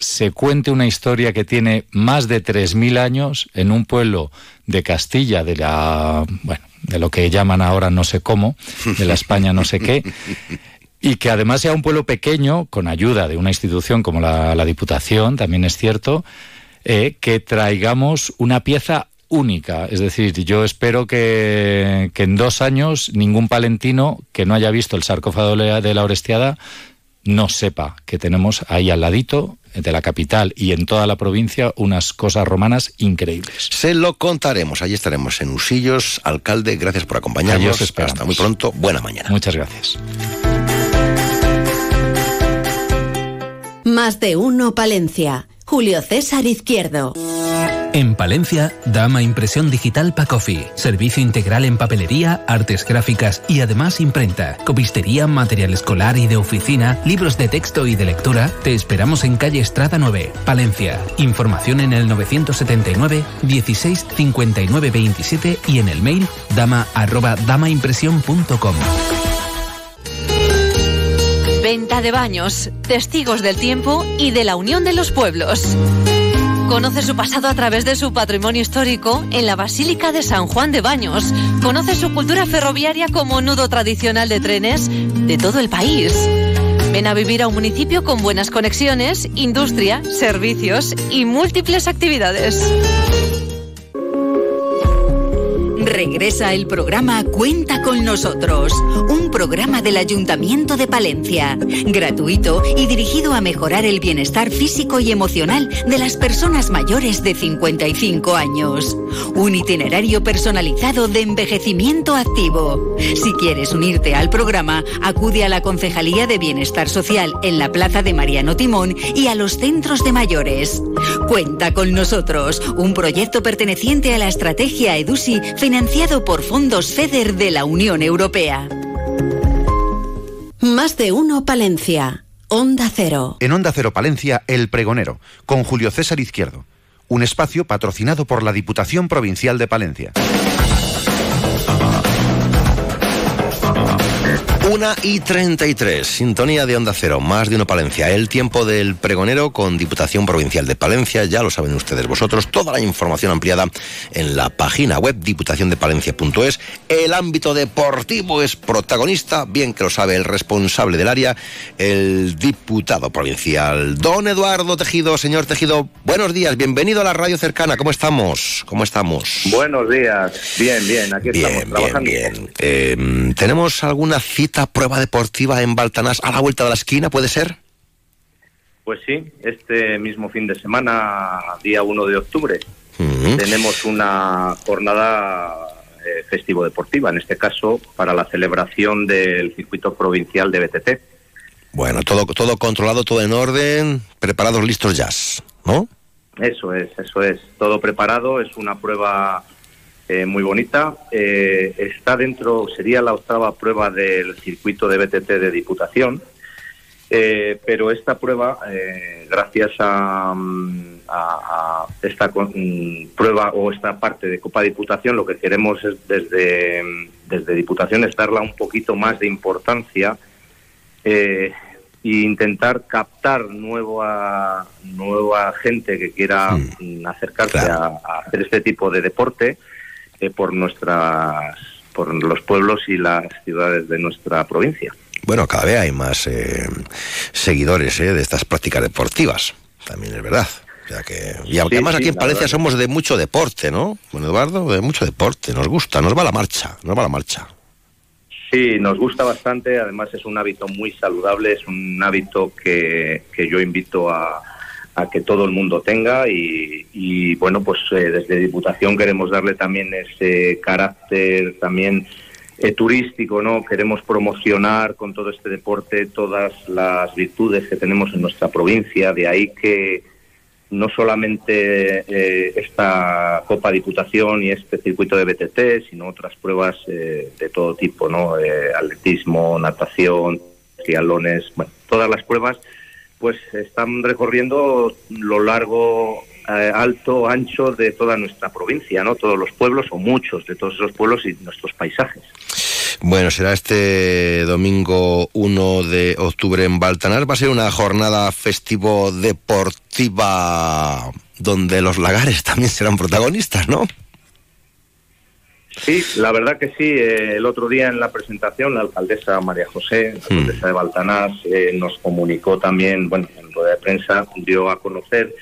se cuente una historia que tiene más de 3.000 años en un pueblo de Castilla, de la, bueno, de lo que llaman ahora no sé cómo, de la España no sé qué, y que además sea un pueblo pequeño, con ayuda de una institución como la, la Diputación, también es cierto, eh, que traigamos una pieza única. Es decir, yo espero que, que, en dos años ningún palentino que no haya visto el sarcófago de la Orestiada no sepa que tenemos ahí al ladito de la capital y en toda la provincia unas cosas romanas increíbles. Se lo contaremos. Allí estaremos en Usillos. Alcalde, gracias por acompañarnos. Hasta muy pronto. Buena mañana. Muchas gracias. Más de uno Palencia. Julio César Izquierdo. En Palencia, Dama Impresión Digital Pacofi. Servicio integral en papelería, artes gráficas y además imprenta. Copistería, material escolar y de oficina, libros de texto y de lectura. Te esperamos en calle Estrada 9, Palencia. Información en el 979 16 59 27 y en el mail dama arroba damaimpresión.com. Venta de baños, testigos del tiempo y de la unión de los pueblos. Conoce su pasado a través de su patrimonio histórico en la Basílica de San Juan de Baños. Conoce su cultura ferroviaria como nudo tradicional de trenes de todo el país. Ven a vivir a un municipio con buenas conexiones, industria, servicios y múltiples actividades. Regresa el programa Cuenta con nosotros, un programa del Ayuntamiento de Palencia, gratuito y dirigido a mejorar el bienestar físico y emocional de las personas mayores de 55 años. Un itinerario personalizado de envejecimiento activo. Si quieres unirte al programa, acude a la Concejalía de Bienestar Social en la Plaza de Mariano Timón y a los centros de mayores. Cuenta con nosotros, un proyecto perteneciente a la estrategia EDUSI financiado por fondos FEDER de la Unión Europea. Más de uno Palencia. Onda Cero. En Onda Cero Palencia, El Pregonero, con Julio César Izquierdo. Un espacio patrocinado por la Diputación Provincial de Palencia. Una y 33, sintonía de Onda Cero, más de uno Palencia. El tiempo del pregonero con Diputación Provincial de Palencia, ya lo saben ustedes vosotros. Toda la información ampliada en la página web diputaciondepalencia.es. El ámbito deportivo es protagonista, bien que lo sabe el responsable del área, el diputado provincial, don Eduardo Tejido. Señor Tejido, buenos días, bienvenido a la radio cercana. ¿Cómo estamos? ¿Cómo estamos? Buenos días, bien, bien, aquí estamos trabajando. Bien, bien. Eh, ¿Tenemos alguna cita? Prueba deportiva en Baltanás a la vuelta de la esquina, ¿puede ser? Pues sí, este mismo fin de semana, día 1 de octubre, tenemos una jornada eh, festivo-deportiva, en este caso para la celebración del circuito provincial de BTT. Bueno, todo, todo controlado, todo en orden, preparados, listos ya, ¿no? Eso es, eso es, todo preparado, es una prueba eh, muy bonita. Eh, está dentro, sería la octava prueba del circuito de BTT de Diputación, eh, pero esta prueba, gracias a, mm, esta mm, prueba o esta parte de Copa Diputación, lo que queremos es desde, mm, desde Diputación es darla un poquito más de importancia e intentar captar nueva nueva gente que quiera acercarse a, hacer este tipo de deporte eh, por nuestras por los pueblos y las ciudades de nuestra provincia. Bueno, cada vez hay más eh, seguidores eh, de estas prácticas deportivas, también es verdad. que, y además aquí en Palencia somos de mucho deporte, ¿no? Bueno, Eduardo, de mucho deporte, nos gusta, nos va la marcha, nos va la marcha. Sí, nos gusta bastante, además es un hábito muy saludable, es un hábito que, que yo invito a, a que todo el mundo tenga y, bueno, pues eh, desde Diputación queremos darle también ese carácter también eh, turístico, ¿no? Queremos promocionar con todo este deporte todas las virtudes que tenemos en nuestra provincia, de ahí que no solamente eh, esta Copa Diputación y este circuito de BTT, sino otras pruebas de todo tipo, ¿no? atletismo, natación, triatlones, bueno, todas las pruebas pues están recorriendo lo largo, eh, alto, ancho de toda nuestra provincia, ¿no? Todos los pueblos o muchos de todos esos pueblos y nuestros paisajes. Bueno, será este domingo 1 de octubre en Baltanar. Va a ser una jornada festivo deportiva donde los lagares también serán protagonistas, ¿no? Sí, la verdad que sí. Eh, el otro día en la presentación, la alcaldesa María José, la hmm. alcaldesa de Baltanás, eh, nos comunicó también, bueno, en rueda de prensa, dio a conocer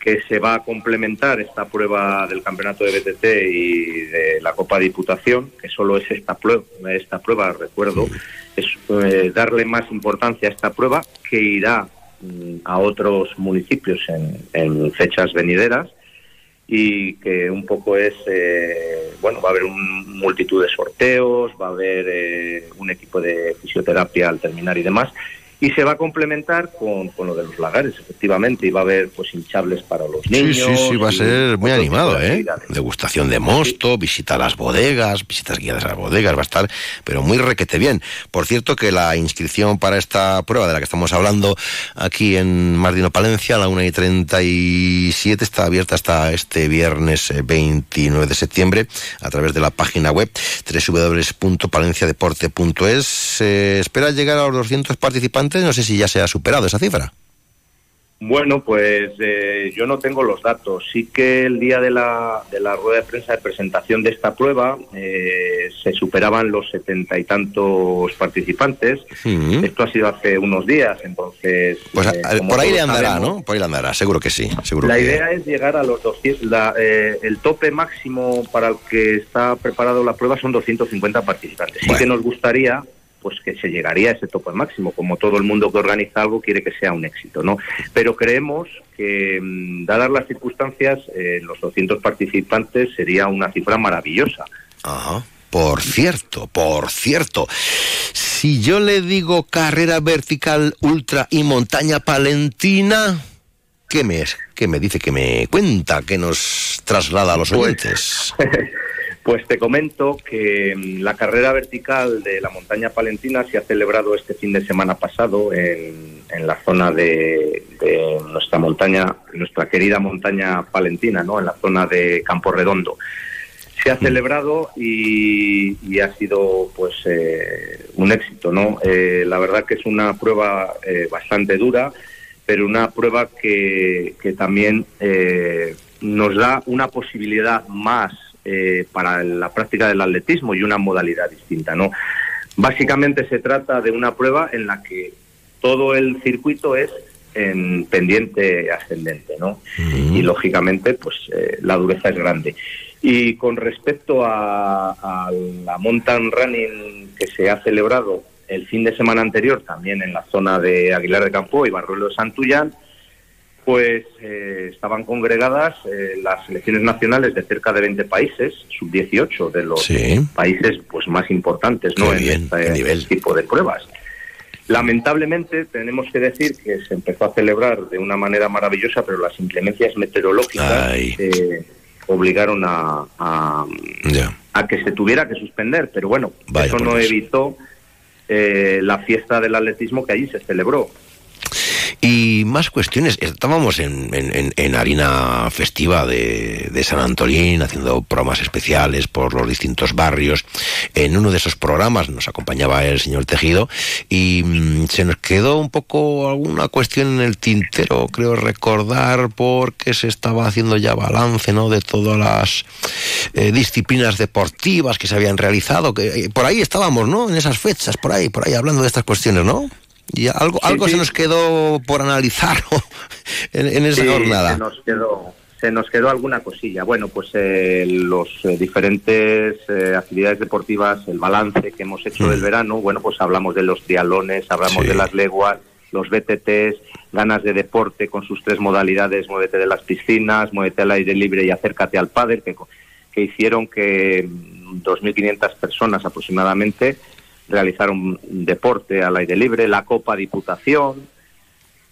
que se va a complementar esta prueba del campeonato de BTT y de la Copa Diputación, que solo es esta prueba, esta prueba recuerdo, hmm. es eh, darle más importancia a esta prueba que irá mm, a otros municipios en fechas venideras y que un poco es, eh, bueno, va a haber un multitud de sorteos, va a haber eh, un equipo de fisioterapia al terminar y demás, y se va a complementar con, con, lo de los lagares, efectivamente, y va a haber pues hinchables para los niños. Sí, sí, sí, va a ser muy animado, ¿eh? Degustación de mosto, visita a las bodegas, visitas guiadas a las bodegas, va a estar, pero muy requete bien. Por cierto que la inscripción para esta prueba de la que estamos hablando aquí en Mardino Palencia, a la 1 y 37, está abierta hasta este viernes 29 eh, de septiembre a través de la página web www.palenciadeporte.es. Se espera llegar a los 200 participantes no sé si ya se ha superado esa cifra. Bueno, pues eh, yo no tengo los datos. Sí que el día de la, de la rueda de prensa de presentación de esta prueba eh, se superaban los setenta y tantos participantes. Esto ha sido hace unos días, entonces... Pues eh, por ahí le andará, ¿no? Por ahí le andará, seguro que sí. Seguro la idea es llegar a los 200... el tope máximo para el que está preparado la prueba son 250 participantes. Sí que nos gustaría pues que se llegaría a ese tope máximo, como todo el mundo que organiza algo quiere que sea un éxito, ¿no? Pero creemos que, mm, dadas las circunstancias, eh, los 200 participantes sería una cifra maravillosa. Ajá. Por cierto, por cierto, si yo le digo carrera vertical ultra y montaña palentina, ¿qué me, qué me dice, que me cuenta, que nos traslada a los pues, oyentes? Pues (laughs) te comento que mm, la carrera vertical de la montaña palentina se ha celebrado este fin de semana pasado en, la zona de, nuestra montaña, nuestra querida montaña palentina, ¿no? En la zona de Campo Redondo. se ha celebrado y, y ha sido pues eh, un éxito, ¿no? Eh, la verdad que es una prueba eh, bastante dura, pero una prueba que, que también eh, nos da una posibilidad más eh, para la práctica del atletismo y una modalidad distinta, ¿no? Básicamente se trata de una prueba en la que todo el circuito es en pendiente ascendente, ¿no? Y lógicamente, pues eh, la dureza es grande. Y con respecto a, a la mountain running que se ha celebrado el fin de semana anterior, también en la zona de Aguilar de Campo y Barruelo de Santullán, pues eh, estaban congregadas eh, las selecciones nacionales de cerca de 20 países, sub-18 de los países pues más importantes ¿no? en este tipo de pruebas. Lamentablemente tenemos que decir que se empezó a celebrar de una manera maravillosa, pero las inclemencias meteorológicas eh, obligaron a, a, a que se tuviera que suspender. Pero bueno, Vaya eso no Dios. evitó eh, la fiesta del atletismo que allí se celebró. Y más cuestiones. Estábamos en, en- en- harina festiva de, de San Antolín, haciendo programas especiales por los distintos barrios. En uno de esos programas nos acompañaba el señor Tejido y mm, se nos quedó un poco alguna cuestión en el tintero, creo recordar, porque se estaba haciendo ya balance ¿no? de todas las eh, disciplinas deportivas que se habían realizado. Que, eh, por ahí estábamos, ¿no? En esas fechas, por ahí, por ahí, hablando de estas cuestiones, ¿no? Y algo, Sí, algo sí. se nos quedó por analizar (laughs) en, en esa Sí, jornada. Se nos quedó, se nos quedó alguna cosilla. Bueno, pues eh, los eh, diferentes eh, actividades deportivas, el balance que hemos hecho del verano, bueno, pues hablamos de los trialones, hablamos de las leguas, los BTTs, ganas de deporte con sus tres modalidades, muévete de las piscinas, muévete al aire libre y acércate al pádel, que, que hicieron que mm, 2.500 personas aproximadamente realizaron deporte al aire libre, la Copa Diputación,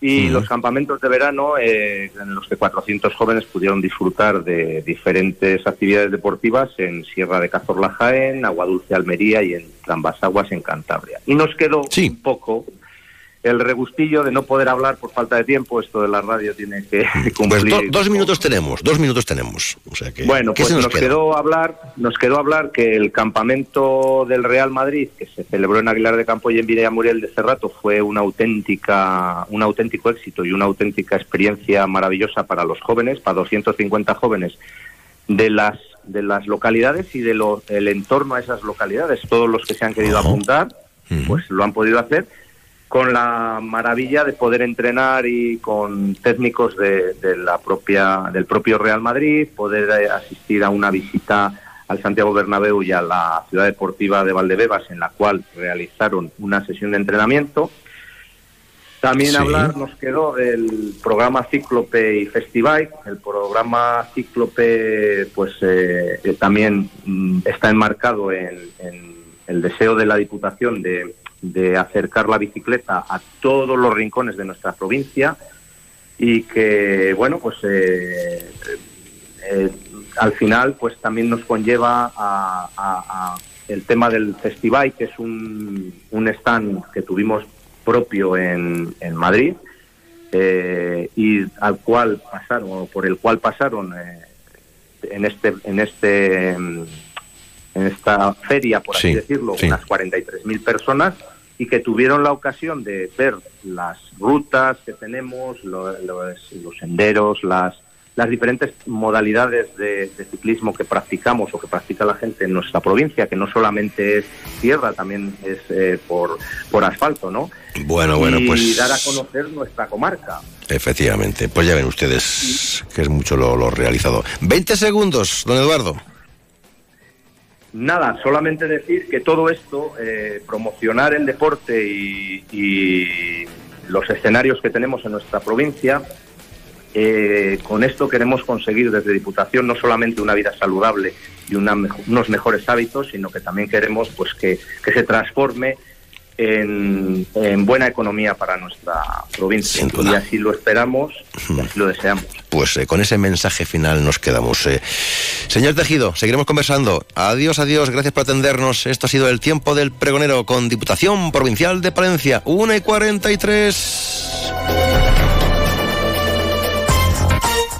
y los campamentos de verano eh, en los que 400 jóvenes pudieron disfrutar de diferentes actividades deportivas en Sierra de Cazorla Jaén, Agua Dulce Almería y en Trambasaguas en Cantabria. Y nos quedó un poco el regustillo de no poder hablar por falta de tiempo. Esto de la radio tiene que (laughs) Pues cumplir. do- dos minutos tenemos, dos minutos tenemos. O sea que, Bueno, ¿qué pues nos, quedó hablar, nos quedó hablar que el campamento del Real Madrid, que se celebró en Aguilar de Campo y en Villamuriel de Cerrato, fue una auténtica, un auténtico éxito y una auténtica experiencia maravillosa para los jóvenes, para 250 jóvenes de las de las localidades y de lo- el entorno a esas localidades. Todos los que se han querido apuntar, pues lo han podido hacer con la maravilla de poder entrenar y con técnicos de, de la propia del propio Real Madrid, poder eh, asistir a una visita al Santiago Bernabéu y a la ciudad deportiva de Valdebebas, en la cual realizaron una sesión de entrenamiento. También Sí. hablar nos quedó del programa Cíclope y Festival. El programa Cíclope, pues eh, eh, también mm, está enmarcado en, en el deseo de la Diputación de, de acercar la bicicleta a todos los rincones de nuestra provincia y que, bueno, pues eh, eh, al final, pues también nos conlleva a, a- el tema del festival, que es un, un stand que tuvimos propio en, en Madrid eh, y al cual pasaron, por el cual pasaron eh, en este en este en esta feria, por así Sí, decirlo, sí. unas 43.000 personas y que tuvieron la ocasión de ver las rutas que tenemos, lo- los, los senderos, las, las diferentes modalidades de, de ciclismo que practicamos o que practica la gente en nuestra provincia, que no solamente es tierra, también es eh, por, por asfalto, ¿no? Bueno, bueno, y pues dar a conocer nuestra comarca. efectivamente. Pues ya ven ustedes que es mucho lo, lo realizado. 20 segundos, don Eduardo. Nada, solamente decir que todo esto, eh, promocionar el deporte y, los escenarios que tenemos en nuestra provincia, eh, con esto queremos conseguir desde Diputación no solamente una vida saludable y una unos mejores hábitos, sino que también queremos pues que se transforme en, en buena economía para nuestra provincia. Y así lo esperamos y así lo deseamos. Pues eh, con ese mensaje final nos quedamos. eh. Señor Tejido, seguiremos conversando. Adiós, adiós, gracias por atendernos. Esto ha sido el tiempo del pregonero con Diputación Provincial de Palencia, 1 y 43.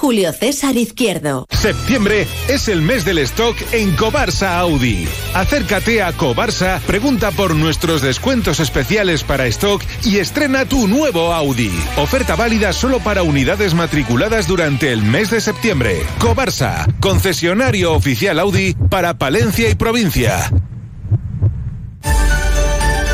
Julio César Izquierdo. Septiembre es el mes del stock en Cobarsa Audi. Acércate a Cobarsa, pregunta por nuestros descuentos especiales para stock y estrena tu nuevo Audi. Oferta válida solo para unidades matriculadas durante el mes de septiembre. Cobarsa, concesionario oficial Audi para Palencia y provincia.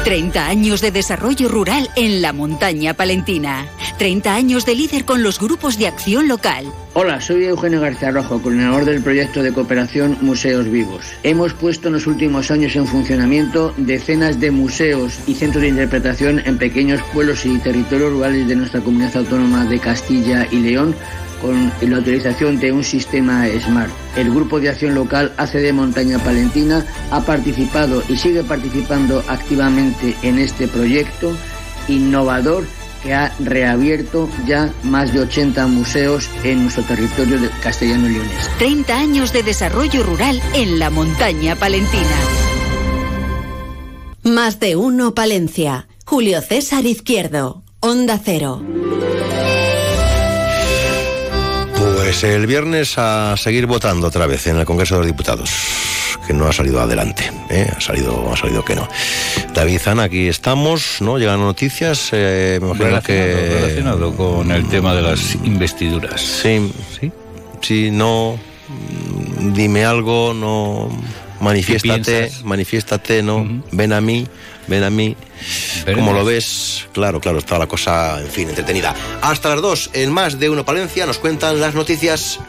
30 años de desarrollo rural en la montaña palentina. 30 años de líder con los grupos de acción local. Hola, soy Eugenio García Rojo, coordinador del proyecto de cooperación Museos Vivos. Hemos puesto en los últimos años en funcionamiento decenas de museos y centros de interpretación en pequeños pueblos y territorios rurales de nuestra comunidad autónoma de Castilla y León con la utilización de un sistema SMART. El Grupo de Acción Local ACD Montaña Palentina ha participado y sigue participando activamente en este proyecto innovador que ha reabierto ya más de 80 museos en nuestro territorio de castellano y leones. 30 años de desarrollo rural en la montaña palentina. Más de uno Palencia. Julio César Izquierdo. Onda Cero. Pues el viernes a seguir votando otra vez en el Congreso de los Diputados, que no ha salido adelante, ¿eh? ha salido, ha salido que no. David Zana, aquí estamos, ¿no? Llegan noticias, eh, me imagino Relacionado, que relacionado con el tema de las investiduras. Sí, sí, sí, no, dime algo, no, manifiéstate, manifiéstate, no, ven a mí, ven a mí. Como lo ves, claro, claro, está la cosa, en fin, entretenida. Hasta las dos, en más de uno Palencia, nos cuentan las noticias